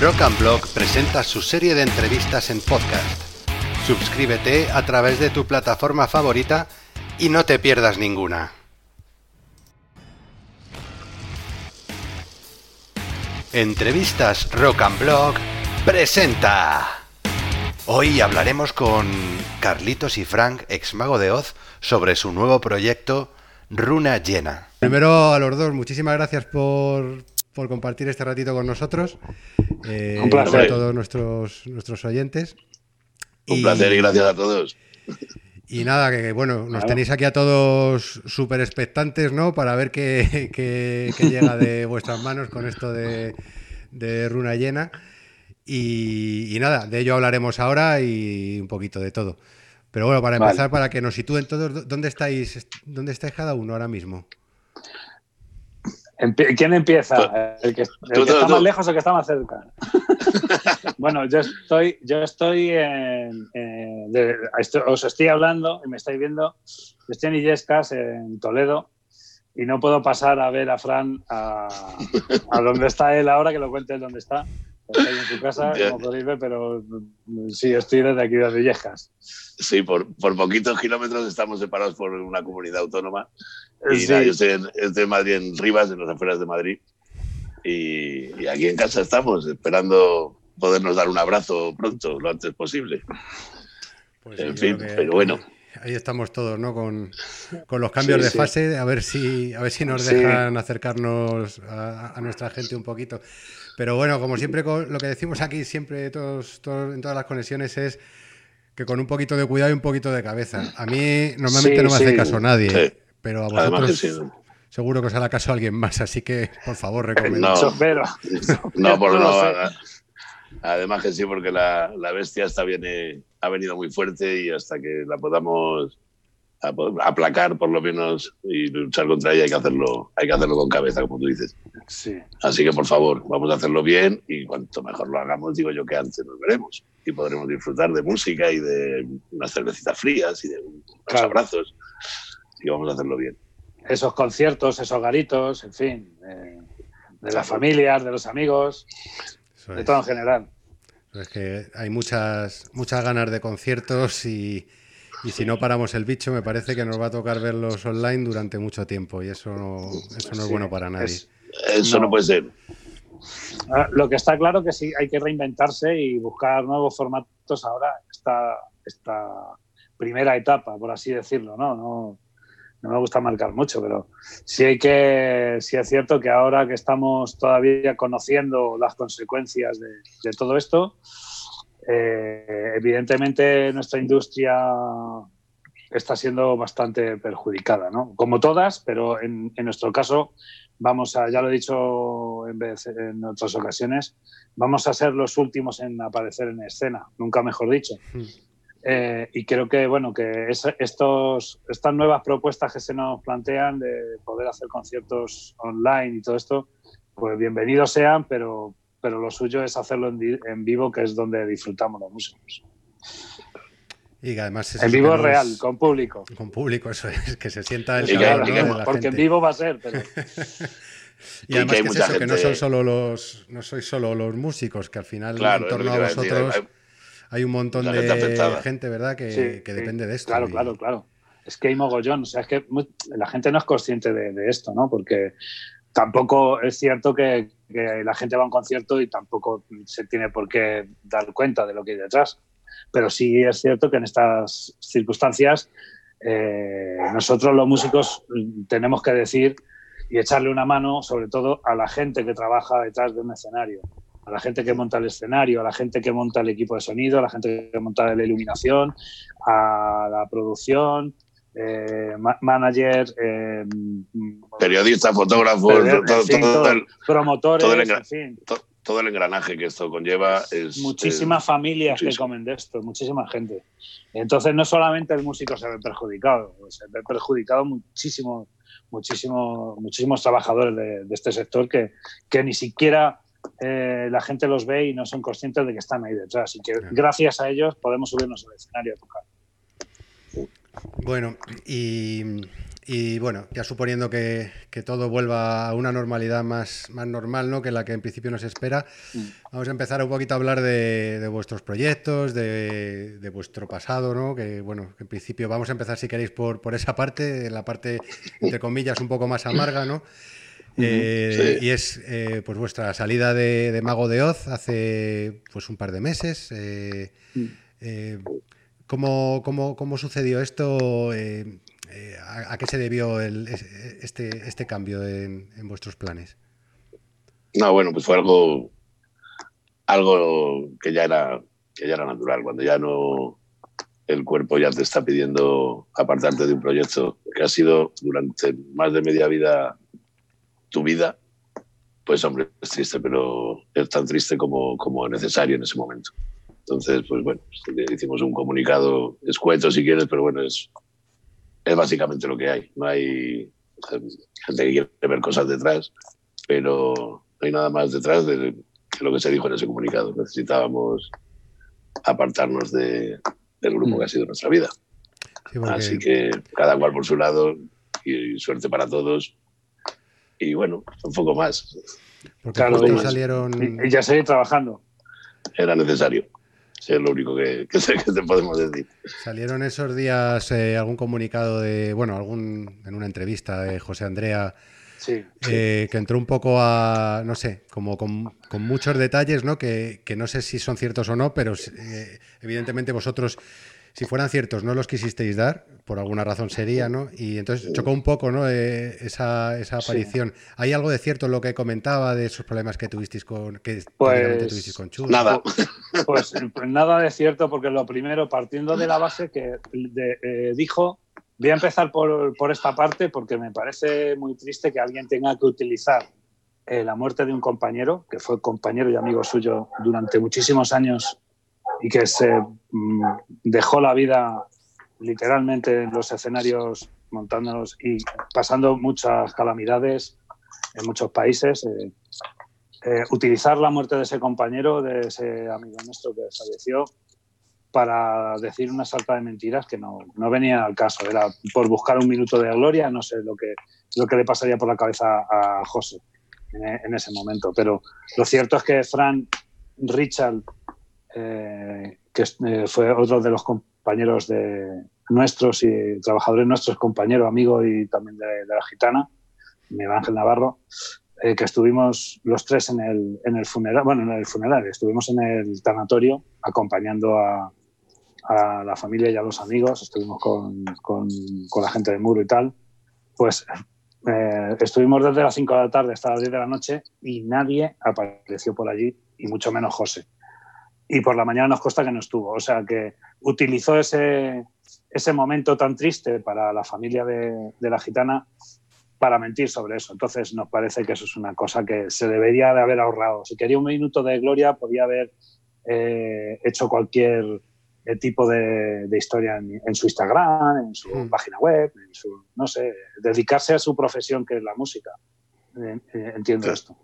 Rock and Blog presenta su serie de entrevistas en podcast. Suscríbete a través de tu plataforma favorita y no te pierdas ninguna. Entrevistas Rock and Blog presenta. Hoy hablaremos con Carlitos y Frank, ex mago de Oz, sobre su nuevo proyecto Runa Llena. Primero a los dos, muchísimas gracias por, por compartir este ratito con nosotros. Eh, Un placer. A todos nuestros, nuestros oyentes. Un placer y gracias a todos. Y nada, que bueno, nos tenéis aquí a todos súper expectantes, ¿no? Para ver qué, qué, qué, llega de vuestras manos con esto de, de runa llena. Y, y, nada, de ello hablaremos ahora y un poquito de todo. Pero bueno, para empezar, vale. para que nos sitúen todos, ¿dónde estáis, ¿dónde estáis cada uno ahora mismo? ¿Quién empieza? ¿El que, el que está más lejos o el que está más cerca? bueno, yo estoy, yo estoy en, en de, os estoy hablando y me estáis viendo. Estoy en Illescas, en Toledo, y no puedo pasar a ver a Fran a, a donde está él ahora, que lo cuente él dónde está. Estoy en su casa, como podéis ver, pero sí, estoy desde aquí, desde Illescas. Sí, por, por poquitos kilómetros estamos separados por una comunidad autónoma. Y sí. nada, yo estoy en, estoy en, Madrid, en Rivas, en las afueras de Madrid. Y, y, aquí en casa estamos, esperando podernos dar un abrazo pronto, lo antes posible. Pues en fin, pero bueno. Ahí estamos todos, ¿no? Con, con los cambios sí, de fase, a ver si, a ver si nos dejan acercarnos a, a, nuestra gente un poquito. Pero bueno, como siempre, lo que decimos aquí, siempre todos, todos, en todas las conexiones es que con un poquito de cuidado y un poquito de cabeza. A mí normalmente no me hace caso nadie, pero a vosotros seguro que os hará caso a alguien más, así que por favor, recomiendo. No, pero, no, por no. Además que sí, porque la, la bestia está viene, ha venido muy fuerte y hasta que la podamos aplacar por lo menos y luchar contra ella hay que hacerlo hay que hacerlo con cabeza como tú dices sí. así que por favor vamos a hacerlo bien y cuanto mejor lo hagamos digo yo que antes nos veremos y podremos disfrutar de música y de unas cervecitas frías y de unos claro. abrazos y vamos a hacerlo bien esos conciertos esos garitos en fin eh, de las familias de los amigos Eso de es. todo en general es que hay muchas muchas ganas de conciertos y y si no paramos el bicho, me parece que nos va a tocar verlos online durante mucho tiempo y eso no, eso no es bueno para nadie. Es, eso no. no. puede ser. Ah, lo que está claro que sí hay que reinventarse y buscar nuevos formatos ahora, esta, esta primera etapa, por así decirlo, ¿no? No, no me gusta marcar mucho, pero sí hay que, sí es cierto que ahora que estamos todavía conociendo las consecuencias de, todo esto, eh, evidentemente nuestra industria está siendo bastante perjudicada, ¿no? Como todas, pero en, nuestro caso vamos a, ya lo he dicho en, otras ocasiones, vamos a ser los últimos en aparecer en escena, nunca mejor dicho. Mm. Eh, y creo que bueno que es, estos, estas nuevas propuestas que se nos plantean de poder hacer conciertos online y todo esto, pues bienvenidos sean, pero pero lo suyo es hacerlo en, en vivo, que es donde disfrutamos los músicos. Y que además es en vivo es real, con público. Con público, eso es, que se sienta el calor. Porque gente. en vivo va a ser, pero... y además que, que, es eso, gente... que no son solo los, no sois solo los músicos, que al final claro, en torno a vosotros hay, hay, un montón de gente, gente, ¿verdad? Que, sí, que depende de esto. Claro, y... claro, claro. Es que hay mogollón, o sea, es que la gente no es consciente de, de esto, ¿no? Porque tampoco es cierto que, que, la gente va a un concierto y tampoco se tiene por qué dar cuenta de lo que hay detrás. Pero sí es cierto que en estas circunstancias eh, nosotros los músicos tenemos que decir y echarle una mano sobre todo a la gente que trabaja detrás de un escenario, a la gente que monta el escenario, a la gente que monta el equipo de sonido, a la gente que monta la iluminación, a la producción, eh, manager, eh, periodista, fotógrafo, todo, todo, todo, el, promotores, todo el, en fin. todo el engranaje que esto conlleva es muchísimas es, familias muchísimo. que comen de esto, muchísima gente. Entonces no solamente el músico se ve perjudicado, se ve perjudicado muchísimo, muchísimo, muchísimos trabajadores de, de este sector que, que ni siquiera eh, la gente los ve y no son conscientes de que están ahí detrás. Y que gracias a ellos podemos subirnos al escenario a tocar. Bueno, y, Y bueno, ya suponiendo que, todo vuelva a una normalidad más, más normal, ¿no? Que la que en principio nos espera, mm. vamos a empezar un poquito a hablar de, vuestros proyectos, de, vuestro pasado, ¿no? Que bueno, en principio vamos a empezar si queréis por, por esa parte, la parte entre comillas un poco más amarga, ¿no? Eh, y es eh, pues vuestra salida de, Mago de Oz hace pues un par de meses. Eh, mm. ¿cómo, cómo, sucedió esto? Eh, ¿a, qué se debió este, este cambio en, vuestros planes? No, bueno, pues fue algo, algo que ya era que ya era natural, cuando ya no el cuerpo ya te está pidiendo apartarte de un proyecto que ha sido durante más de media vida tu vida, pues hombre, es triste, pero es tan triste como, como necesario en ese momento. Entonces, pues bueno, hicimos un comunicado escueto si quieres, pero bueno, es es básicamente lo que hay. No hay gente que quiere ver cosas detrás, pero no hay nada más detrás de, lo que se dijo en ese comunicado. Necesitábamos apartarnos de, del grupo que ha sido nuestra vida. Así que cada cual por su lado y suerte para todos. Y bueno, un poco más. Porque claro, salieron... Y ya seguir trabajando. Era necesario es lo único que, te podemos decir. Salieron esos días eh, algún comunicado de, bueno, algún en una entrevista de José Andrea, eh, que entró un poco a, no sé, como con, muchos detalles, ¿no? Que, que, no sé si son ciertos o no, pero eh, evidentemente vosotros si fueran ciertos, no los quisisteis dar, por alguna razón sería, ¿no? Y entonces chocó un poco, ¿no? Eh, esa, esa, aparición. ¿Hay algo de cierto en lo que comentaba de esos problemas que tuvisteis con, que pues, tuvisteis con Chus? Nada. Pues, pues, nada de cierto, porque lo primero, partiendo de la base que eh, dijo, voy a empezar por, por, esta parte porque me parece muy triste que alguien tenga que utilizar eh, la muerte de un compañero, que fue compañero y amigo suyo durante muchísimos años y que se mm, dejó la vida literalmente en los escenarios montándonos y pasando muchas calamidades en muchos países. Eh, eh, utilizar la muerte de ese compañero, de ese amigo nuestro que falleció, para decir una salta de mentiras que no, no venía al caso. Era por buscar un minuto de gloria, no sé lo que, lo que le pasaría por la cabeza a José en, en ese momento. Pero lo cierto es que Fran Richard eh, que eh, fue otro de los compañeros de nuestros y trabajadores nuestros, compañero, amigo y también de, la gitana, Miguel Ángel Navarro, eh, que estuvimos los tres en el, en el funeral, bueno, en el funeral, estuvimos en el tanatorio acompañando a, la familia y a los amigos, estuvimos con, con, la gente de Muro y tal, pues estuvimos desde las 5 de la tarde hasta las 10 de la noche y nadie apareció por allí, y mucho menos José y por la mañana nos consta que no estuvo. O sea que utilizó ese, ese momento tan triste para la familia de, la gitana para mentir sobre eso. Entonces nos parece que eso es una cosa que se debería de haber ahorrado. Si quería un minuto de gloria, podía haber eh, hecho cualquier eh, tipo de, historia en, su Instagram, en su hmm. página web, en su, no sé, dedicarse a su profesión que es la música. Eh, entiendo esto.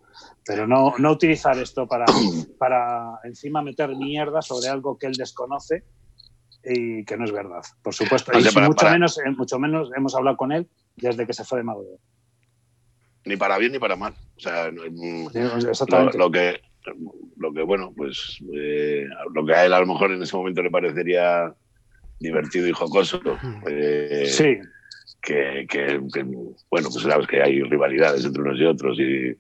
Pero no, no utilizar esto para, para encima meter mierda sobre algo que él desconoce y que no es verdad, por supuesto. y mucho, Menos, eh, mucho menos hemos hablado con él desde que se fue de Mago Ni para bien ni para mal. O sea, mm, lo, que, lo que, bueno, pues eh, lo que a él a lo mejor en ese momento le parecería divertido y jocoso. Eh, sí. Que, que, bueno, pues sabes que hay rivalidades entre unos y otros y,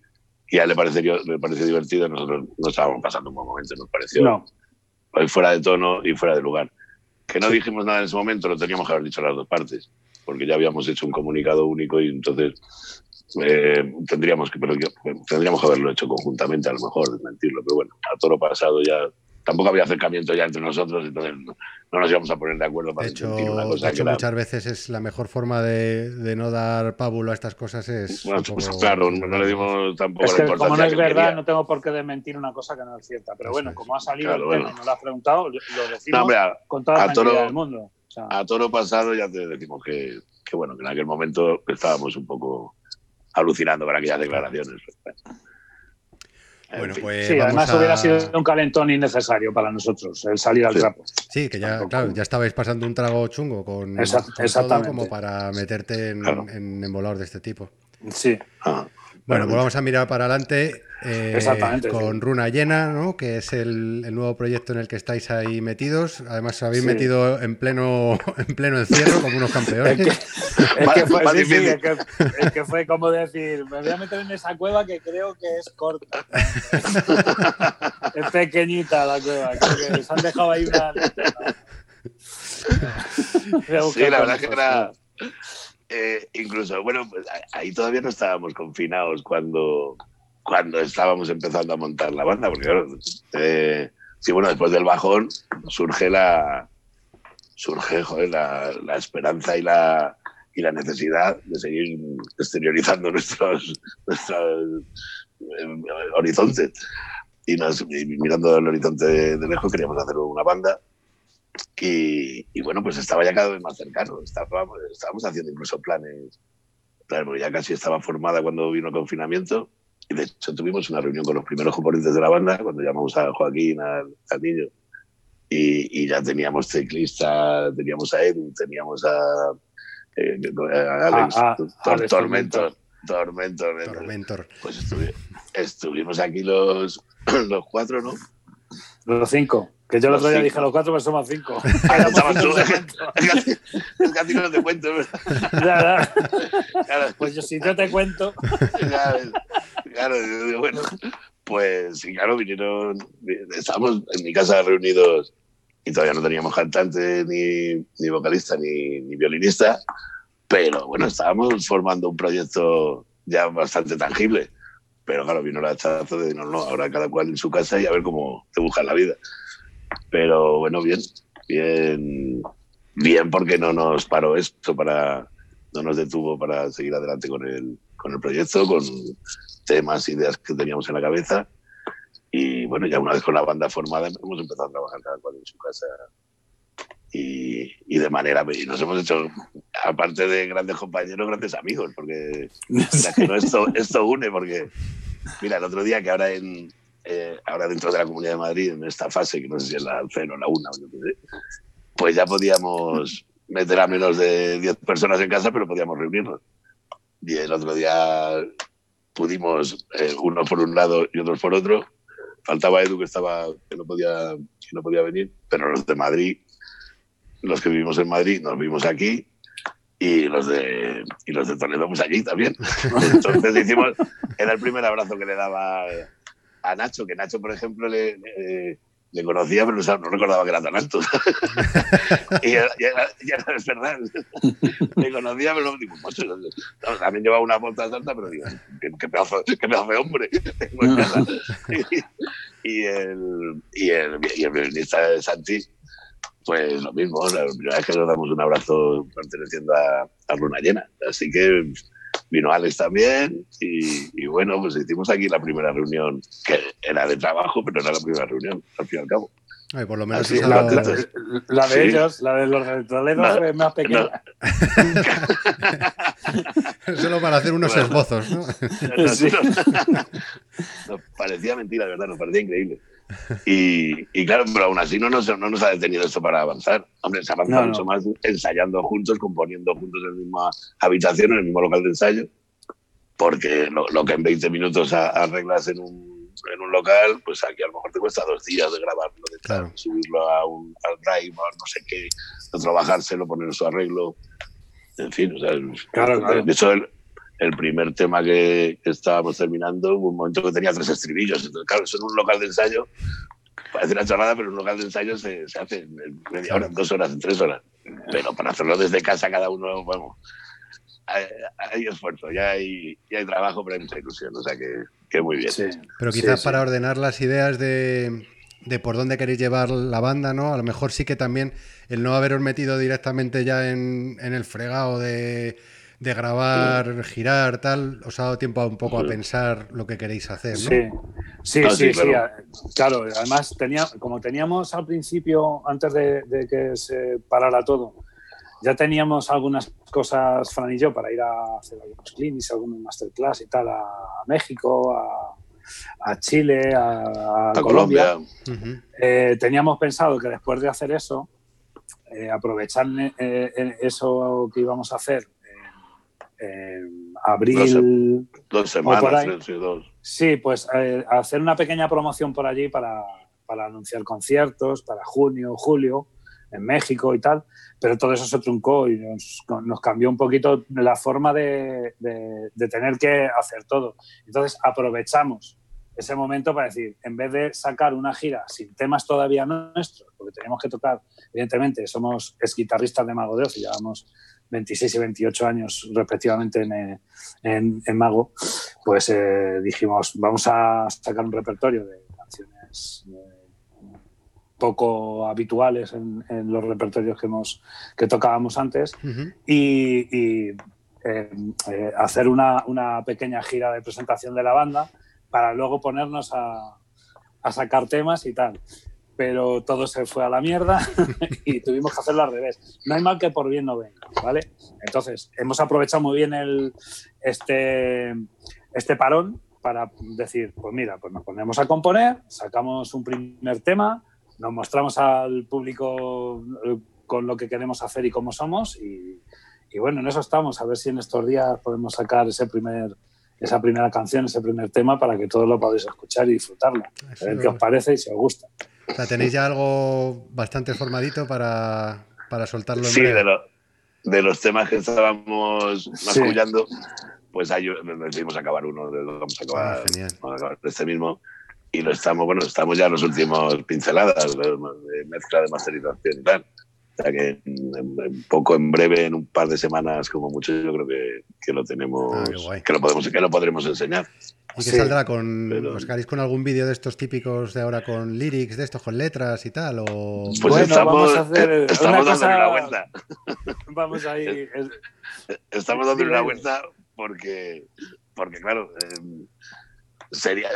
y a él le pareció, le pareció divertido, nosotros no estábamos pasando un buen momento, nos pareció no. fuera de tono y fuera de lugar. Que no dijimos nada en ese momento, lo teníamos que haber dicho a las dos partes, porque ya habíamos hecho un comunicado único y entonces eh, tendríamos, que, pero, tendríamos que haberlo hecho conjuntamente, a lo mejor, desmentirlo, pero bueno, a todo lo pasado ya tampoco había acercamiento ya entre nosotros, entonces no, nos íbamos a poner de acuerdo para de hecho, una cosa. De hecho, muchas veces es la mejor forma de, no dar pábulo a estas cosas es. Pues claro, no le dimos tampoco es que, Como no es verdad, no tengo por qué desmentir una cosa que no es cierta. Pero bueno, como ha salido el tema y nos lo has preguntado, lo decimos con toda la toro, del mundo. a toro pasado ya te decimos que, que, bueno, que en aquel momento estábamos un poco alucinando con aquellas declaraciones. Bueno, pues sí, además hubiera sido un calentón innecesario para nosotros, el salir al trapo. Sí, que ya, claro, ya estabais pasando un trago chungo con, exactamente. como para meterte en, en embolador de este tipo. Sí. Ah. Bueno, pues vamos a mirar para adelante eh, con Runa Llena, ¿no? que es el, nuevo proyecto en el que estáis ahí metidos. Además, os habéis metido en pleno, en pleno encierro como unos campeones. es, que, fue, que, fue, como decir, me voy a meter en esa cueva que creo que es corta. es pequeñita la cueva, creo que se han dejado ahí una... sí, la verdad que era eh, incluso, bueno, pues ahí todavía no estábamos confinados cuando, cuando estábamos empezando a montar la banda, porque claro, eh, sí, bueno, después del bajón surge la surge la, la, esperanza y la, y la necesidad de seguir exteriorizando nuestros, nuestros eh, horizontes. Y, nos, mirando el horizonte de lejos queríamos hacer una banda y, bueno, pues estaba ya cada vez más cercano. Estábamos, estábamos haciendo incluso planes, porque ya casi estaba formada cuando vino el confinamiento. Y de hecho tuvimos una reunión con los primeros componentes de la banda, cuando llamamos a Joaquín, al, niño. Y, ya teníamos teclista, teníamos a Edu, teníamos a, eh, Alex, Tormentor. Tormentor. Tormentor. Pues estuvimos aquí los, los cuatro, ¿no? Los cinco. Que yo el otro día dije a los cuatro, pero somos cinco. Es que a ti no te cuento. Claro. Pues yo si no te cuento. Claro, bueno, pues sí, claro, vinieron. Estábamos en mi casa reunidos y todavía no teníamos cantante, ni, ni vocalista, ni, ni violinista. Pero bueno, estábamos formando un proyecto ya bastante tangible. Pero claro, vino la chaza de no, no, ahora cada cual en su casa y a ver cómo te buscan la vida. Pero bueno, bien, bien, bien porque no nos paró esto para, no nos detuvo para seguir adelante con el, con el proyecto, con temas, ideas que teníamos en la cabeza. Y bueno, ya una vez con la banda formada hemos empezado a trabajar cada cual en su casa y, y, de manera y nos hemos hecho aparte de grandes compañeros grandes amigos porque que no esto esto une porque mira el otro día que ahora en, eh, ahora dentro de la Comunidad de Madrid, en esta fase, que no sé si es la 0 o la 1, pues ya podíamos meter a menos de 10 personas en casa, pero podíamos reunirnos. Y el otro día pudimos, eh, unos por un lado y otros por otro. Faltaba Edu, que, estaba, que, no podía, que no podía venir, pero los de Madrid, los que vivimos en Madrid, nos vimos aquí y los de y los de Toledo pues allí también. Entonces hicimos, era el primer abrazo que le daba a Nacho, que Nacho, por ejemplo, le, le, conocía, pero no, recordaba que era tan alto. y ya, es verdad. le conocía, pero no, digo, también llevaba una bota alta, pero digo, qué, pedazo, qué pedazo de hombre. y, el, y, el, y el violinista de Santi, pues lo mismo, la primera vez que nos damos un abrazo perteneciendo a, a Luna Llena. Así que vino Alex también y, bueno, pues hicimos aquí la primera reunión, que era de trabajo, pero era la primera reunión, al fin y al cabo. por lo menos la, de ellos, la de los es más pequeña. Solo para hacer unos esbozos, ¿no? Nos parecía mentira, de verdad, nos parecía increíble. Y, claro, pero aún así no nos, no nos ha detenido esto para avanzar. Hombre, se ha avanzado mucho más ensayando juntos, componiendo juntos en la misma habitación, en el mismo local de ensayo, porque lo, que en 20 minutos arreglas en un, en un local, pues aquí a lo mejor te cuesta dos días de grabarlo, de subirlo a un, al drive, no sé qué, de trabajárselo, poner su arreglo. En fin, o sea, claro, claro. El, primer tema que, estábamos terminando, hubo un momento que tenía tres estribillos. Entonces, claro, eso en un local de ensayo parece una chorrada, pero en un local de ensayo se, se hace en media hora, en dos horas, en tres horas. Pero para hacerlo desde casa cada uno, vamos, hay, esfuerzo, ya hay, ya hay trabajo, pero hay mucha ilusión, o sea que, que muy bien. Pero quizás para ordenar las ideas de, de por dónde queréis llevar la banda, ¿no? A lo mejor sí que también el no haberos metido directamente ya en, en el fregado de de grabar, girar, tal, os ha dado tiempo un poco a pensar lo que queréis hacer, ¿no? Sí, sí, ah, sí, sí, claro. Además, tenía, como teníamos al principio, antes de, que se parara todo, ya teníamos algunas cosas, Fran y yo, para ir a hacer algunos clinics, algunos masterclass y tal, a México, a, Chile, a, Colombia. Eh, teníamos pensado que después de hacer eso, eh, aprovechar eso que íbamos a hacer en abril. Dos, semanas, dos. Sí, pues hacer una pequeña promoción por allí para, para anunciar conciertos, para junio, julio en México y tal, pero todo eso se truncó y nos, cambió un poquito la forma de, tener que hacer todo. Entonces aprovechamos ese momento para decir, en vez de sacar una gira sin temas todavía nuestros, porque tenemos que tocar, evidentemente, somos es guitarristas de Mago de Oz y llevamos 26 y 28 años respectivamente en, en, Mago, pues eh, dijimos, vamos a sacar un repertorio de canciones poco habituales en, los repertorios que, hemos, que tocábamos antes y, eh, eh, hacer una, pequeña gira de presentación de la banda para luego ponernos a, sacar temas y tal. Pero todo se fue a la mierda y tuvimos que hacerlo al revés. No hay mal que por bien no venga, ¿vale? Entonces, hemos aprovechado muy bien el, este, este parón para decir, pues mira, pues nos ponemos a componer, sacamos un primer tema, nos mostramos al público eh, con lo que queremos hacer y cómo somos y, bueno, en eso estamos, a ver si en estos días podemos sacar ese primer, esa primera canción, ese primer tema para que todos lo podáis escuchar y disfrutarlo, a ver qué os parece y si os gusta. O sea, tenéis ya algo bastante formadito para, para soltarlo en Sí, de, de, los temas que estábamos mascullando, pues ahí decidimos acabar uno, vamos a acabar, ah, vamos a acabar este mismo. Y lo estamos, bueno, estamos ya en los últimos pinceladas de, mezcla de masterización y tal. O sea que en, poco, en breve, en un par de semanas como mucho, yo creo que, que lo tenemos, ah, que lo podemos, que lo podremos enseñar. ¿Y qué saldrá con, os con algún vídeo de estos típicos de ahora con lyrics, de estos con letras y tal? O... Pues bueno, estamos, vamos a hacer estamos dando una vuelta. vamos a ir. Estamos dando una vuelta porque, porque claro, eh, sería,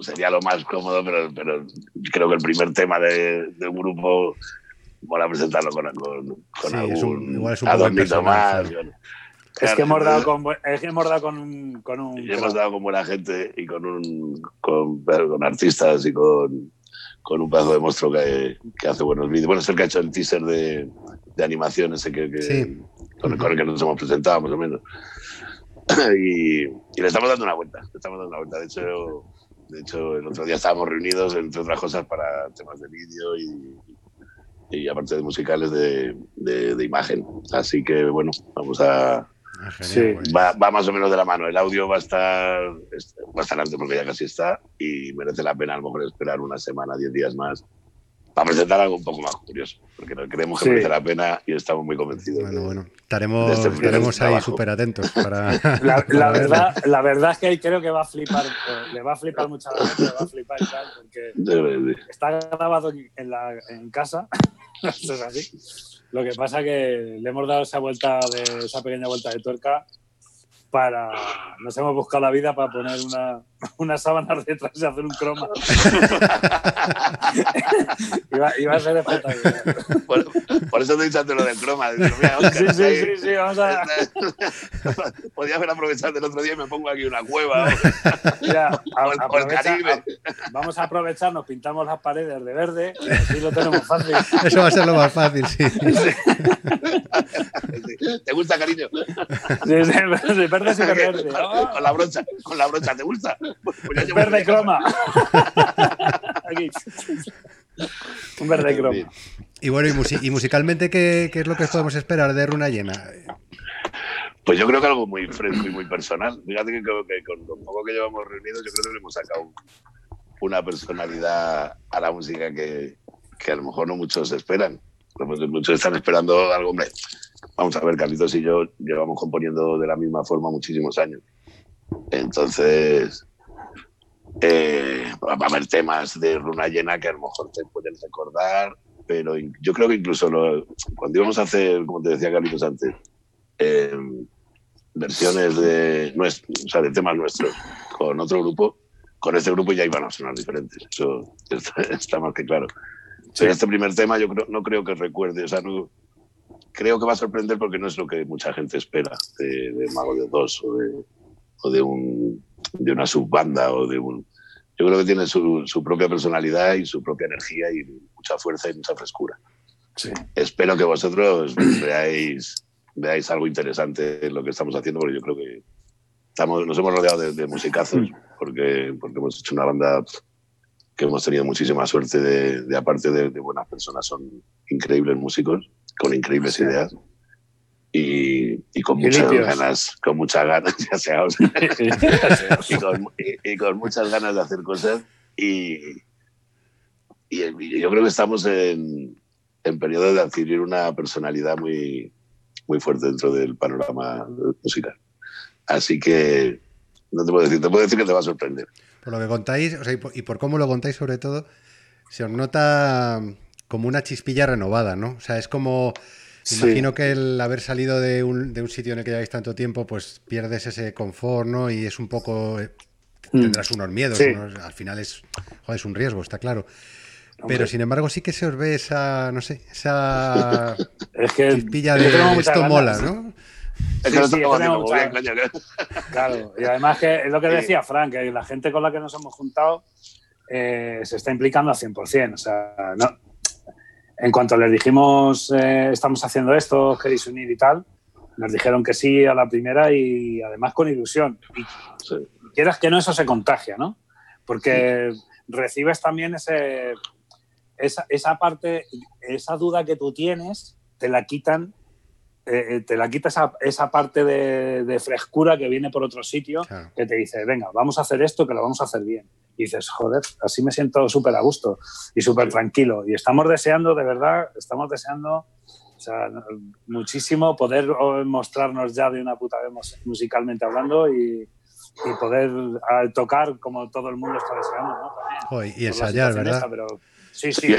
sería lo más cómodo, pero, pero creo que el primer tema de, de un grupo mola presentarlo con, con, con sí, algún igual es un adornito más. Es que hemos dado con, es que hemos dado con un, con un... Y hemos dado con buena gente y con, un, con, con artistas y con, con un pedazo de monstruo que, que, hace buenos vídeos. Bueno, es el que ha hecho el teaser de, de animación ese que, que sí. con, el, con, el, que nos hemos presentado, más o menos. y, le estamos dando una vuelta. Le estamos dando una vuelta. De hecho, de hecho, el otro día estábamos reunidos, entre otras cosas, para temas de vídeo y, y, aparte de musicales de, de, imagen. Así que, bueno, vamos a. Ah, sí, pues. va, va, más o menos de la mano. El audio va a estar va a estar antes porque ya casi está y merece la pena a lo mejor esperar una semana, diez días más para presentar algo un poco más curioso, porque creemos que merece la pena y estamos muy convencidos. Bueno, bueno, estaremos, este estaremos ahí súper atentos. Para, la, la, verdad, la verdad es que creo que va a flipar, eh, le va a flipar mucha gente, le va a flipar y tal, porque está grabado en, la, en casa, es así. Lo que pasa que le hemos dado esa vuelta de esa pequeña vuelta de tuerca para. Nos hemos buscado la vida para poner una, una sábana detrás y hacer un croma. iba, a ser espectacular. Por, por, eso te he dicho antes lo del croma. sí, sí, sí, sí, vamos a. Podía haber aprovechado el otro día y me pongo aquí una cueva. Mira, o, el, Caribe. vamos a aprovechar, nos pintamos las paredes de verde y así lo tenemos fácil. Eso va a ser lo más fácil, sí. ¿Te gusta, cariño? Sí, sí, verde sí verde. Con, la brocha, con la brocha, ¿te gusta? Pues verde croma. Aquí. Un verde croma. Y bueno, y, musicalmente, ¿qué, ¿qué, es lo que podemos esperar de Runa Llena? Pues yo creo que algo muy fresco y muy personal. Fíjate que, que con lo poco que llevamos reunidos, yo creo que le hemos sacado una personalidad a la música que, que a lo mejor no muchos esperan. Muchos están esperando algo, hombre. Vamos a ver, Carlitos y yo llevamos componiendo de la misma forma muchísimos años. Entonces, eh, va a haber temas de Runa Llena que a lo mejor te pueden recordar, pero yo creo que incluso cuando íbamos a hacer, como te decía Carlitos antes, em, versiones de, o sea, de temas nuestros con otro grupo, con este grupo ya iban a sonar diferentes. Eso está, más que claro. este primer tema yo creo, no creo que recuerde, o sea, no, creo que va a sorprender porque no es lo que mucha gente espera de, Mago de Dos o de, o de, un, de una subbanda o de un... yo creo que tiene su, su, propia personalidad y su propia energía y mucha fuerza y mucha frescura. Sí. Espero que vosotros veáis, veáis algo interesante en lo que estamos haciendo, porque yo creo que estamos, nos hemos rodeado de, de musicazos, porque, porque hemos hecho una banda que hemos tenido muchísima suerte de, de aparte de, de, buenas personas, son increíbles músicos, con increíbles ideas y, y con muchas ganas, con muchas ganas, ya sea, y, con, y, con, muchas ganas de hacer cosas. Y, y yo creo que estamos en, en periodo de adquirir una personalidad muy, muy fuerte dentro del panorama musical. Así que no te puedo decir, te puedo decir que te va a sorprender. Por lo que contáis, o sea, y, por, y, por, cómo lo contáis sobre todo, se os nota como una chispilla renovada, ¿no? O sea, es como Sí. Imagino que el haber salido de un, de un, sitio en el que lleváis tanto tiempo, pues pierdes ese confort, ¿no? Y es un poco. Tendrás unos miedos, sí. unos, al final es, joder, es un riesgo, está claro. Pero sin embargo, sí que se os ve esa, no sé, esa es que chispilla de esto ganas. mola, ¿no? Es que sí, no sí, bien, Claro, y además que es lo que decía Frank, que la gente con la que nos hemos juntado eh, se está implicando al 100%. O sea, no, en cuanto les dijimos, eh, estamos haciendo esto, queréis unir y tal, nos dijeron que sí a la primera y además con ilusión. Y quieras que no, eso se contagia, ¿no? Porque sí. recibes también ese, esa, esa, parte, esa duda que tú tienes, te la quitan, eh, te la quita esa, esa parte de, de, frescura que viene por otro sitio, claro. que te dice, venga, vamos a hacer esto, que lo vamos a hacer bien y dices, joder, así me siento súper a gusto y súper tranquilo. Y estamos deseando, de verdad, estamos deseando o sea, muchísimo poder mostrarnos ya de una puta vez musicalmente hablando y, y poder tocar como todo el mundo está deseando, ¿no? También, y ensayar, ¿verdad? Esta, pero, Sí, sí,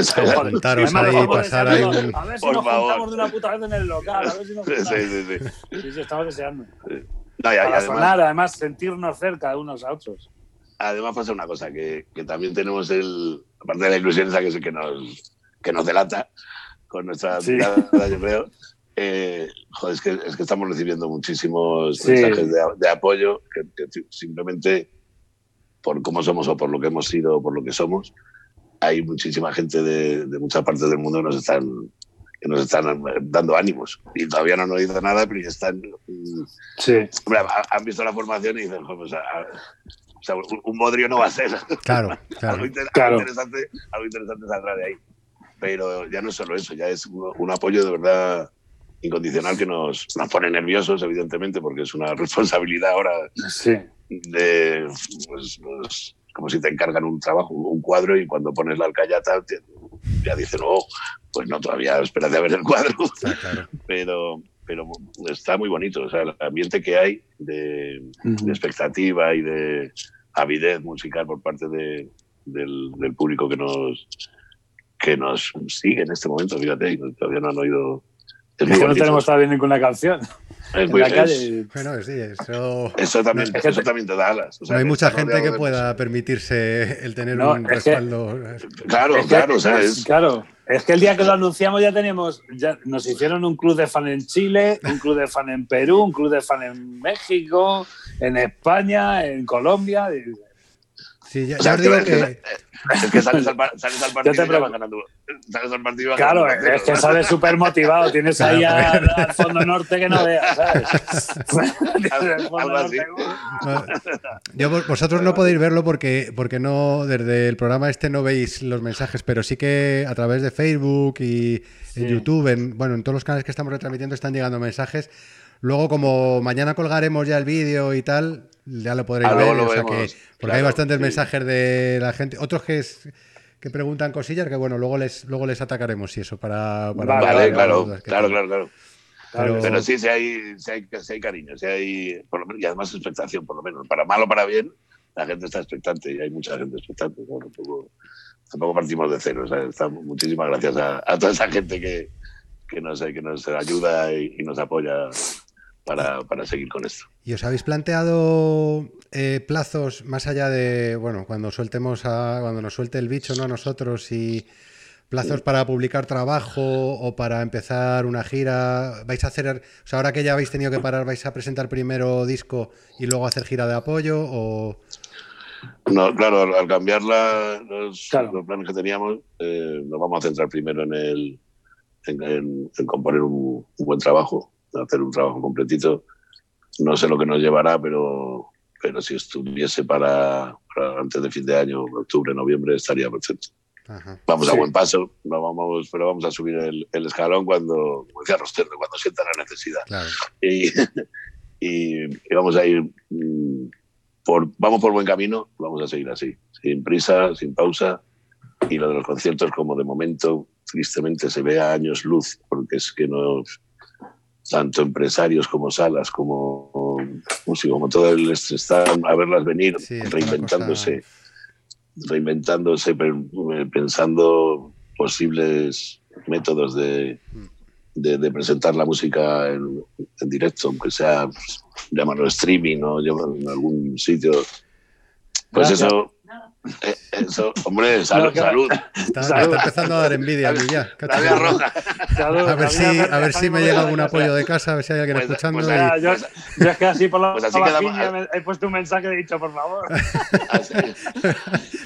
juntaros ahí, pasar ahí un... A ver si Por nos favor. juntamos de una puta vez en el local, a ver si nos juntamos. Sí, sí, sí. sí, sí estamos deseando. No, ya, Para además... sonar, además, sentirnos cerca de unos a otros además pasa una cosa, que, que, también tenemos el, aparte de la ilusión esa que, es que, nos, que nos delata con nuestra sí. mirada, yo creo, eh, joder, es que, es que estamos recibiendo muchísimos sí. mensajes de, de apoyo, que, que, simplemente por cómo somos o por lo que hemos sido o por lo que somos, hay muchísima gente de, de muchas partes del mundo que nos están que nos están dando ánimos y todavía no han oído nada, pero ya están. Sí. Hombre, han visto la formación y dicen, pues, a, o sea, un, bodrio no va a ser. Claro, claro. algo, inter claro. algo, interesante, algo interesante saldrá de ahí. Pero ya no es solo eso, ya es un, un apoyo de verdad incondicional que nos, nos, pone nerviosos, evidentemente, porque es una responsabilidad ahora sí. de. Pues, pues, como si te encargan un trabajo, un cuadro, y cuando pones la alcayata, te, ya dicen, oh, pues no, todavía espérate a ver el cuadro. Ah, claro. Pero, pero está muy bonito. O sea, el ambiente que hay de, uh -huh. de expectativa y de avidez musical por parte de, del, del, público que nos, que nos sigue en este momento, fíjate, todavía no han oído. Es, es que no tenemos todavía ninguna canción. Es muy. Bueno, sí, eso. Eso también, no, eso también te da alas. O sea, no hay mucha gente que pueda permitirse el tener no, un respaldo. Que, claro, es claro, que, o sea, es... claro. Es que el día que lo anunciamos ya teníamos, ya nos hicieron un club de fan en Chile, un club de fan en Perú, un club de fan en México, en España, en Colombia. Sí, ya, o sea, ya os digo que... Es que sales al, sales al partido y vas ganando. Sales al partido Claro, ganando es que sales súper motivado. Tienes ahí al, al, fondo norte que no veas, ¿sabes? Algo así. Yo, vosotros no podéis verlo porque, porque no, desde el programa este no veis los mensajes, pero sí que a través de Facebook y en sí. YouTube, en, bueno, en todos los canales que estamos retransmitiendo están llegando mensajes. Luego, como mañana colgaremos ya el vídeo y tal, ya lo podréis ah, ver. Lo o sea vemos, que, porque claro, hay bastantes sí. mensajes de la gente. Otros que es, que preguntan cosillas que bueno, luego les, luego les atacaremos y eso para... para vale, claro, claro, claro, claro, claro. Pero, pero sí, sí hay, sí hay, hay cariño, sí hay, por lo menos, y además expectación, por lo menos. Para mal o para bien, la gente está expectante y hay mucha gente expectante. ¿no? Tampoco, tampoco, partimos de cero. Está, muchísimas gracias a, a, toda esa gente que, que, nos, que nos ayuda y, y nos apoya para, para, seguir con esto. ¿Y os habéis planteado eh, plazos más allá de, bueno, cuando sueltemos a, cuando nos suelte el bicho, ¿no? A nosotros y plazos para publicar trabajo o para empezar una gira? ¿Vais a hacer, o sea, ahora que ya habéis tenido que parar, vais a presentar primero disco y luego hacer gira de apoyo o...? No, claro, al, cambiar los, planes que teníamos, eh, nos vamos a centrar primero en el en, componer un, buen trabajo, hacer un trabajo completito. No sé lo que nos llevará, pero, pero si estuviese para, antes de fin de año, octubre, noviembre, estaría perfecto. Vamos a buen paso, no vamos, pero vamos a subir el, escalón cuando, como decía cuando sienta la necesidad. Y, y, vamos a ir mm, por, vamos por buen camino, vamos a seguir así, sin prisa, sin pausa. Y lo de los conciertos, como de momento, tristemente se ve a años luz, porque es que no, tanto empresarios como salas, como músicos, como todo el están a verlas venir, reinventándose reinventándose, pensando posibles métodos de, de, presentar la música en, directo, aunque sea, pues, llamarlo streaming o en algún sitio. Pues eso, eh, eso, hombre, salud, salud. Está, empezando a dar envidia a mí ya. roja. a ver, si, a ver si me llega algún apoyo de casa, a ver si hay alguien pues, escuchando. Pues, y... yo, yo, es que así por la, pues así he puesto un mensaje y he dicho, por favor.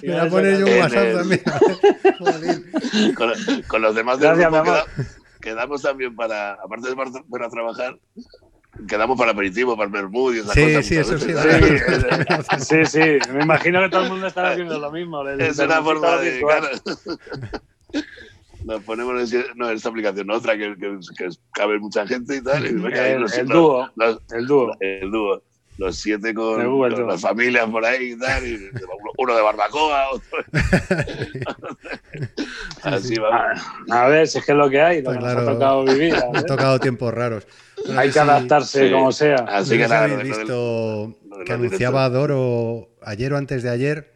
me voy a poner yo un WhatsApp también. con, con, los demás del Gracias, grupo quedamos también para, aparte de para trabajar, quedamos para aperitivo, para el vermut y esas sí, Sí, eso sí. Sí, sí, me imagino que todo el mundo estará haciendo lo mismo. Es una forma de... nos ponemos en no, esta aplicación, otra que, que, que, cabe mucha gente y tal. Y el, el, dúo, el dúo. El dúo. Los siete con, con las familias por ahí y tal. Y uno de barbacoa, otro. Así va. A, ver, si es que es lo que hay, lo que nos ha tocado vivir. Ha tocado tiempos raros. Hay que adaptarse como sea. Así que nada, habéis visto que anunciaba Doro ayer o antes de ayer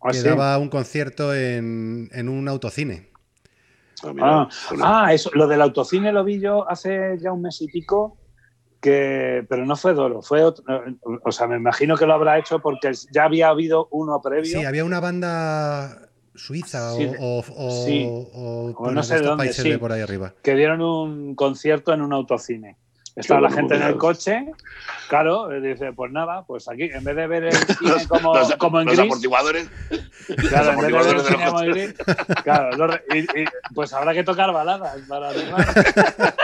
¿Ah, que daba un concierto en, en un autocine. Ah, ah, ah, eso, lo del autocine lo vi yo hace ya un mes y pico, que, pero no fue Doro, fue otro, o sea, me imagino que lo habrá hecho porque ya había habido uno previo. Sí, había una banda suiza o, o, no sé de dónde, países por ahí arriba. Que dieron un concierto en un autocine. Estaba la gente en el coche, claro, dice, pues nada, pues aquí, en vez de ver el cine como, como en los amortiguadores. Claro, en vez de ver el cine como en gris, claro, y, pues habrá que tocar baladas para animar.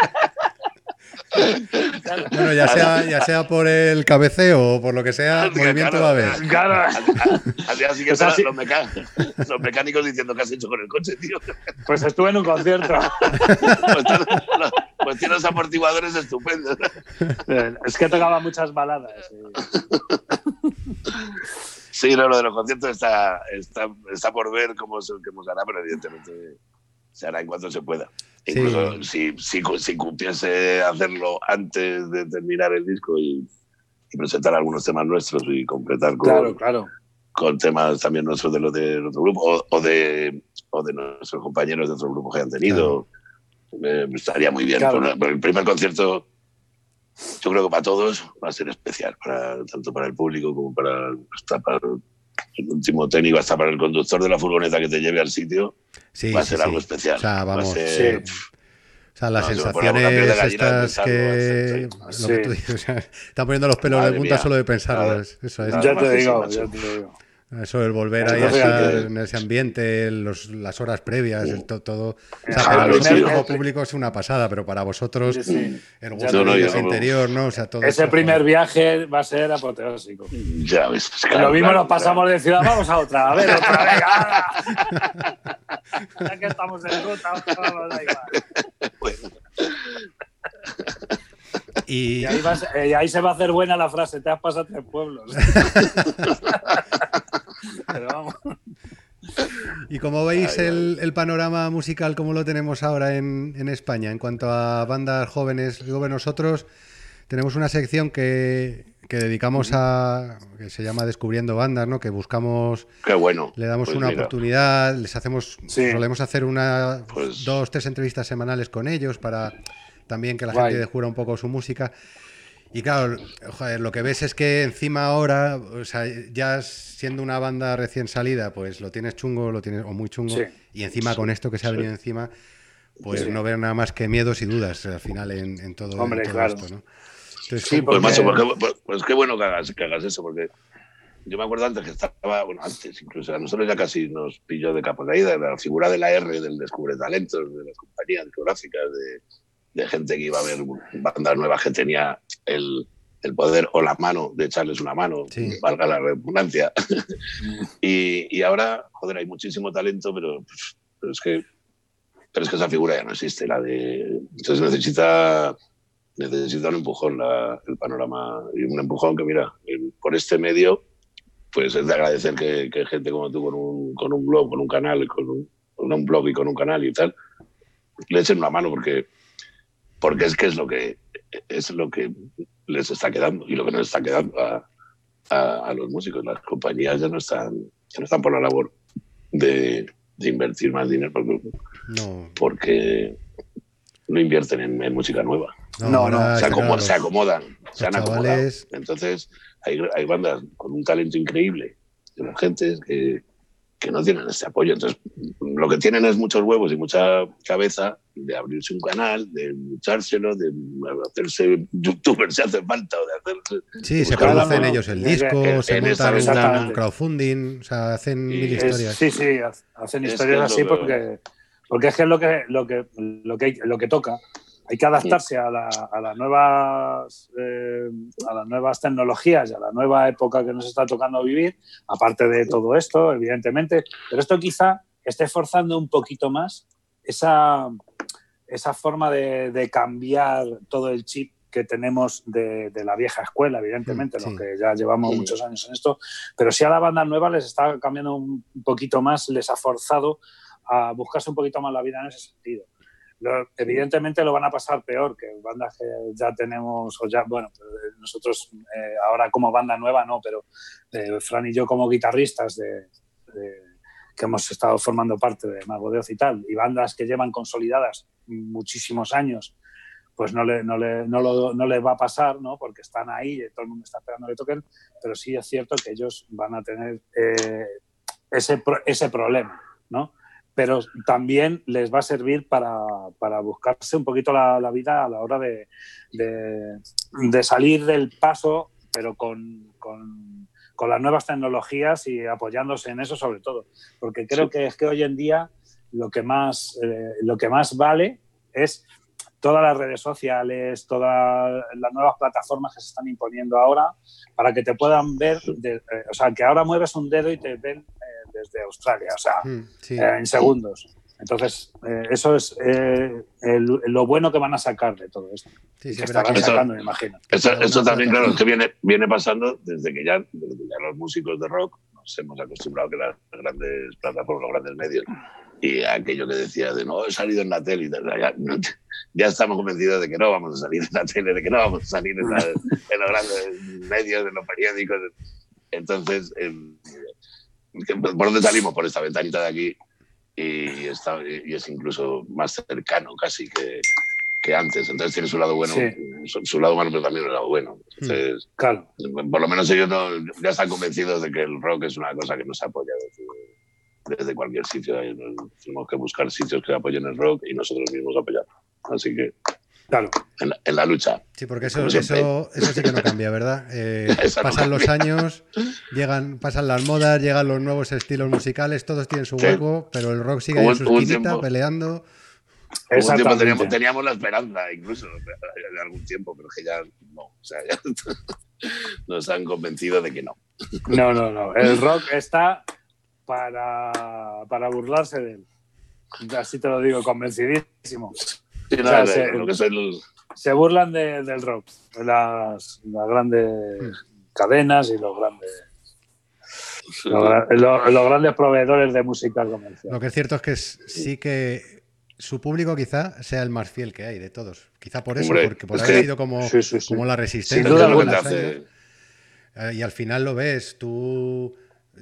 Bueno, ya sea, ya sea por el cabeceo o por lo que sea, el movimiento va a haber. Claro. Así que pues los, mecánicos, los, mecánicos diciendo qué has hecho con el coche, tío. Pues estuve en un concierto. pues, pues tiene los amortiguadores estupendos. Es que tocaba muchas baladas. Sí, no, lo de los conciertos está, está, está por ver cómo se, cómo se hará, pero evidentemente se hará en cuanto se pueda. Incluso si, si, si, cumpliese hacerlo antes de terminar el disco y, presentar algunos temas nuestros y completar con, claro, con temas también nuestros de los de otro grupo o, de, o de nuestros compañeros de otro grupo que hayan tenido. estaría muy bien. el primer concierto, yo creo que para todos va a ser especial, para, tanto para el público como para, para el último técnico, hasta para el conductor de la furgoneta que te lleve al sitio va a ser algo especial. O sea, vamos. O sea, las sensaciones estas que. Lo que tú dices, o sea, están poniendo los pelos de punta solo de pensarlo. Eso es. Ya te digo, ya te digo. Eso, el volver ahí a estar en ese ambiente, los, las horas previas, el todo. O sea, para nosotros público es una pasada, pero para vosotros, el gusto no, interior, ¿no? O sea, todo ese primer viaje va a ser apoteósico. Ya ves. lo mismo nos pasamos de ciudad, vamos a otra, a ver, otra vez. ya que estamos en ruta, vamos a igual. Bueno. Y... ahí, eh, ahí, se va a hacer buena la frase, te has pasado tres pueblos. ¿Y cómo veis el, panorama musical como lo tenemos ahora en, España en cuanto a bandas jóvenes? Digo, nosotros tenemos una sección que, dedicamos a que se llama Descubriendo Bandas, ¿no? Que buscamos, Qué bueno. le damos pues una oportunidad, les hacemos, solemos hacer una, pues dos, tres entrevistas semanales con ellos para también que la gente descubra un poco su música. Y claro, joder, lo que ves es que encima ahora, o sea, ya siendo una banda recién salida, pues lo tienes chungo, lo tienes o muy chungo, y encima con esto que se ha venido encima, pues no ver nada más que miedos y dudas al final en, todo, Hombre, esto, ¿no? sí, pues, macho, pues, pues, qué bueno que hagas, que hagas eso, porque yo me acuerdo antes que estaba, bueno, antes incluso, a nosotros ya casi nos pilló de capa caída la figura de la R, del descubre talentos, de las compañías discográficas, de, gente que iba a ver bandas nuevas que tenía el, poder o la mano de echarles una mano, valga la redundancia. y, ahora, joder, hay muchísimo talento, pero, pero, es que, pero es que esa figura ya no existe, la de... Entonces necesita necesita un empujón el panorama y un empujón que mira por este medio pues es de agradecer que, gente como tú con un, con un blog, con un canal, con un, con un, blog y con un canal y tal, le echen una mano porque, porque es que es lo que es lo que les está quedando y lo que nos está quedando a, a, los músicos. Las compañías ya no están, ya no están por la labor de, de invertir más dinero porque no. porque no invierten en, música nueva. No, no, se, acomodan, se acomodan, se han acomodado. Entonces, hay, hay bandas con un talento increíble, de la gente que, que no tienen ese apoyo. Entonces, lo que tienen es muchos huevos y mucha cabeza de abrirse un canal, de luchárselo, de hacerse youtubers si hace falta, o de hacerse... Sí, se producen ellos el disco, se montan un crowdfunding, o sea, hacen mil historias. Sí, sí, hacen historias así porque, porque es que es lo que, lo que, lo que, lo que toca hay que adaptarse a, las nuevas, eh, a las nuevas tecnologías y a la nueva época que nos está tocando vivir, aparte de todo esto, evidentemente, pero esto quizá esté forzando un poquito más esa, esa forma de, cambiar todo el chip que tenemos de, la vieja escuela, evidentemente, mm, los que ya llevamos muchos años en esto, pero si a la banda nueva les está cambiando un poquito más, les ha forzado a buscarse un poquito más la vida en ese sentido evidentemente lo van a pasar peor que bandas que ya tenemos, o ya, bueno, pues, nosotros eh, ahora como banda nueva no, pero eh, Fran y yo como guitarristas de, que hemos estado formando parte de Mago de Oz y tal, y bandas que llevan consolidadas muchísimos años, pues no, le, no, le, no, lo, no les va a pasar, ¿no? Porque están ahí y todo el mundo está esperando que toquen, pero sí es cierto que ellos van a tener eh, ese, ese problema, ¿no? Pero también les va a servir para, para buscarse un poquito la, la, vida a la hora de, de, salir del paso, pero con, con, con, las nuevas tecnologías y apoyándose en eso sobre todo. Porque creo que es que hoy en día lo que más, eh, lo que más vale es todas las redes sociales, todas las nuevas plataformas que se están imponiendo ahora para que te puedan ver, eh, o sea, que ahora mueves un dedo y te ven desde Australia, o sea, mm, eh, en segundos. Entonces, eh, eso es eh, lo bueno que van a sacar de todo esto. Sí, sí, estarán sacando, me imagino. Eso, también, claro, que viene, viene pasando desde que, ya, los músicos de rock nos hemos acostumbrado a que las grandes plataformas, los grandes medios, y aquello que decía de no he salido en la tele y ya, ya, estamos convencidos de que no vamos a salir en la tele, de que no vamos a salir en, los grandes medios, en los periódicos. Entonces, por dónde salimos, por esta ventanita de aquí, y, está, y es incluso más cercano casi que, que, antes. Entonces tiene su lado bueno, su, lado malo, pero también un lado bueno. Entonces, claro. por lo menos ellos no, ya están convencidos de que el rock es una cosa que nos apoya desde, desde cualquier sitio. Tenemos que buscar sitios que apoyen el rock y nosotros mismos apoyar. Así que Claro. En la, lucha. Sí, porque eso, eso, eso, sí que no cambia, ¿verdad? Eh, pasan los años, llegan, pasan las modas, llegan los nuevos estilos musicales, todos tienen su hueco, pero el rock sigue en su esquinita, peleando. teníamos, teníamos, la esperanza, incluso, de algún tiempo, pero que ya no. O sea, ya nos han convencido de que no. No, no, no. El rock está para, para burlarse de él. Así te lo digo, convencidísimo se, burlan del rock, de las, grandes cadenas y los grandes los, grandes proveedores de música comercial. Lo que es cierto es que sí que su público quizá sea el más fiel que hay de todos. Quizá por eso, porque por haber sido como, como la resistencia. Eh, y al final lo ves, tú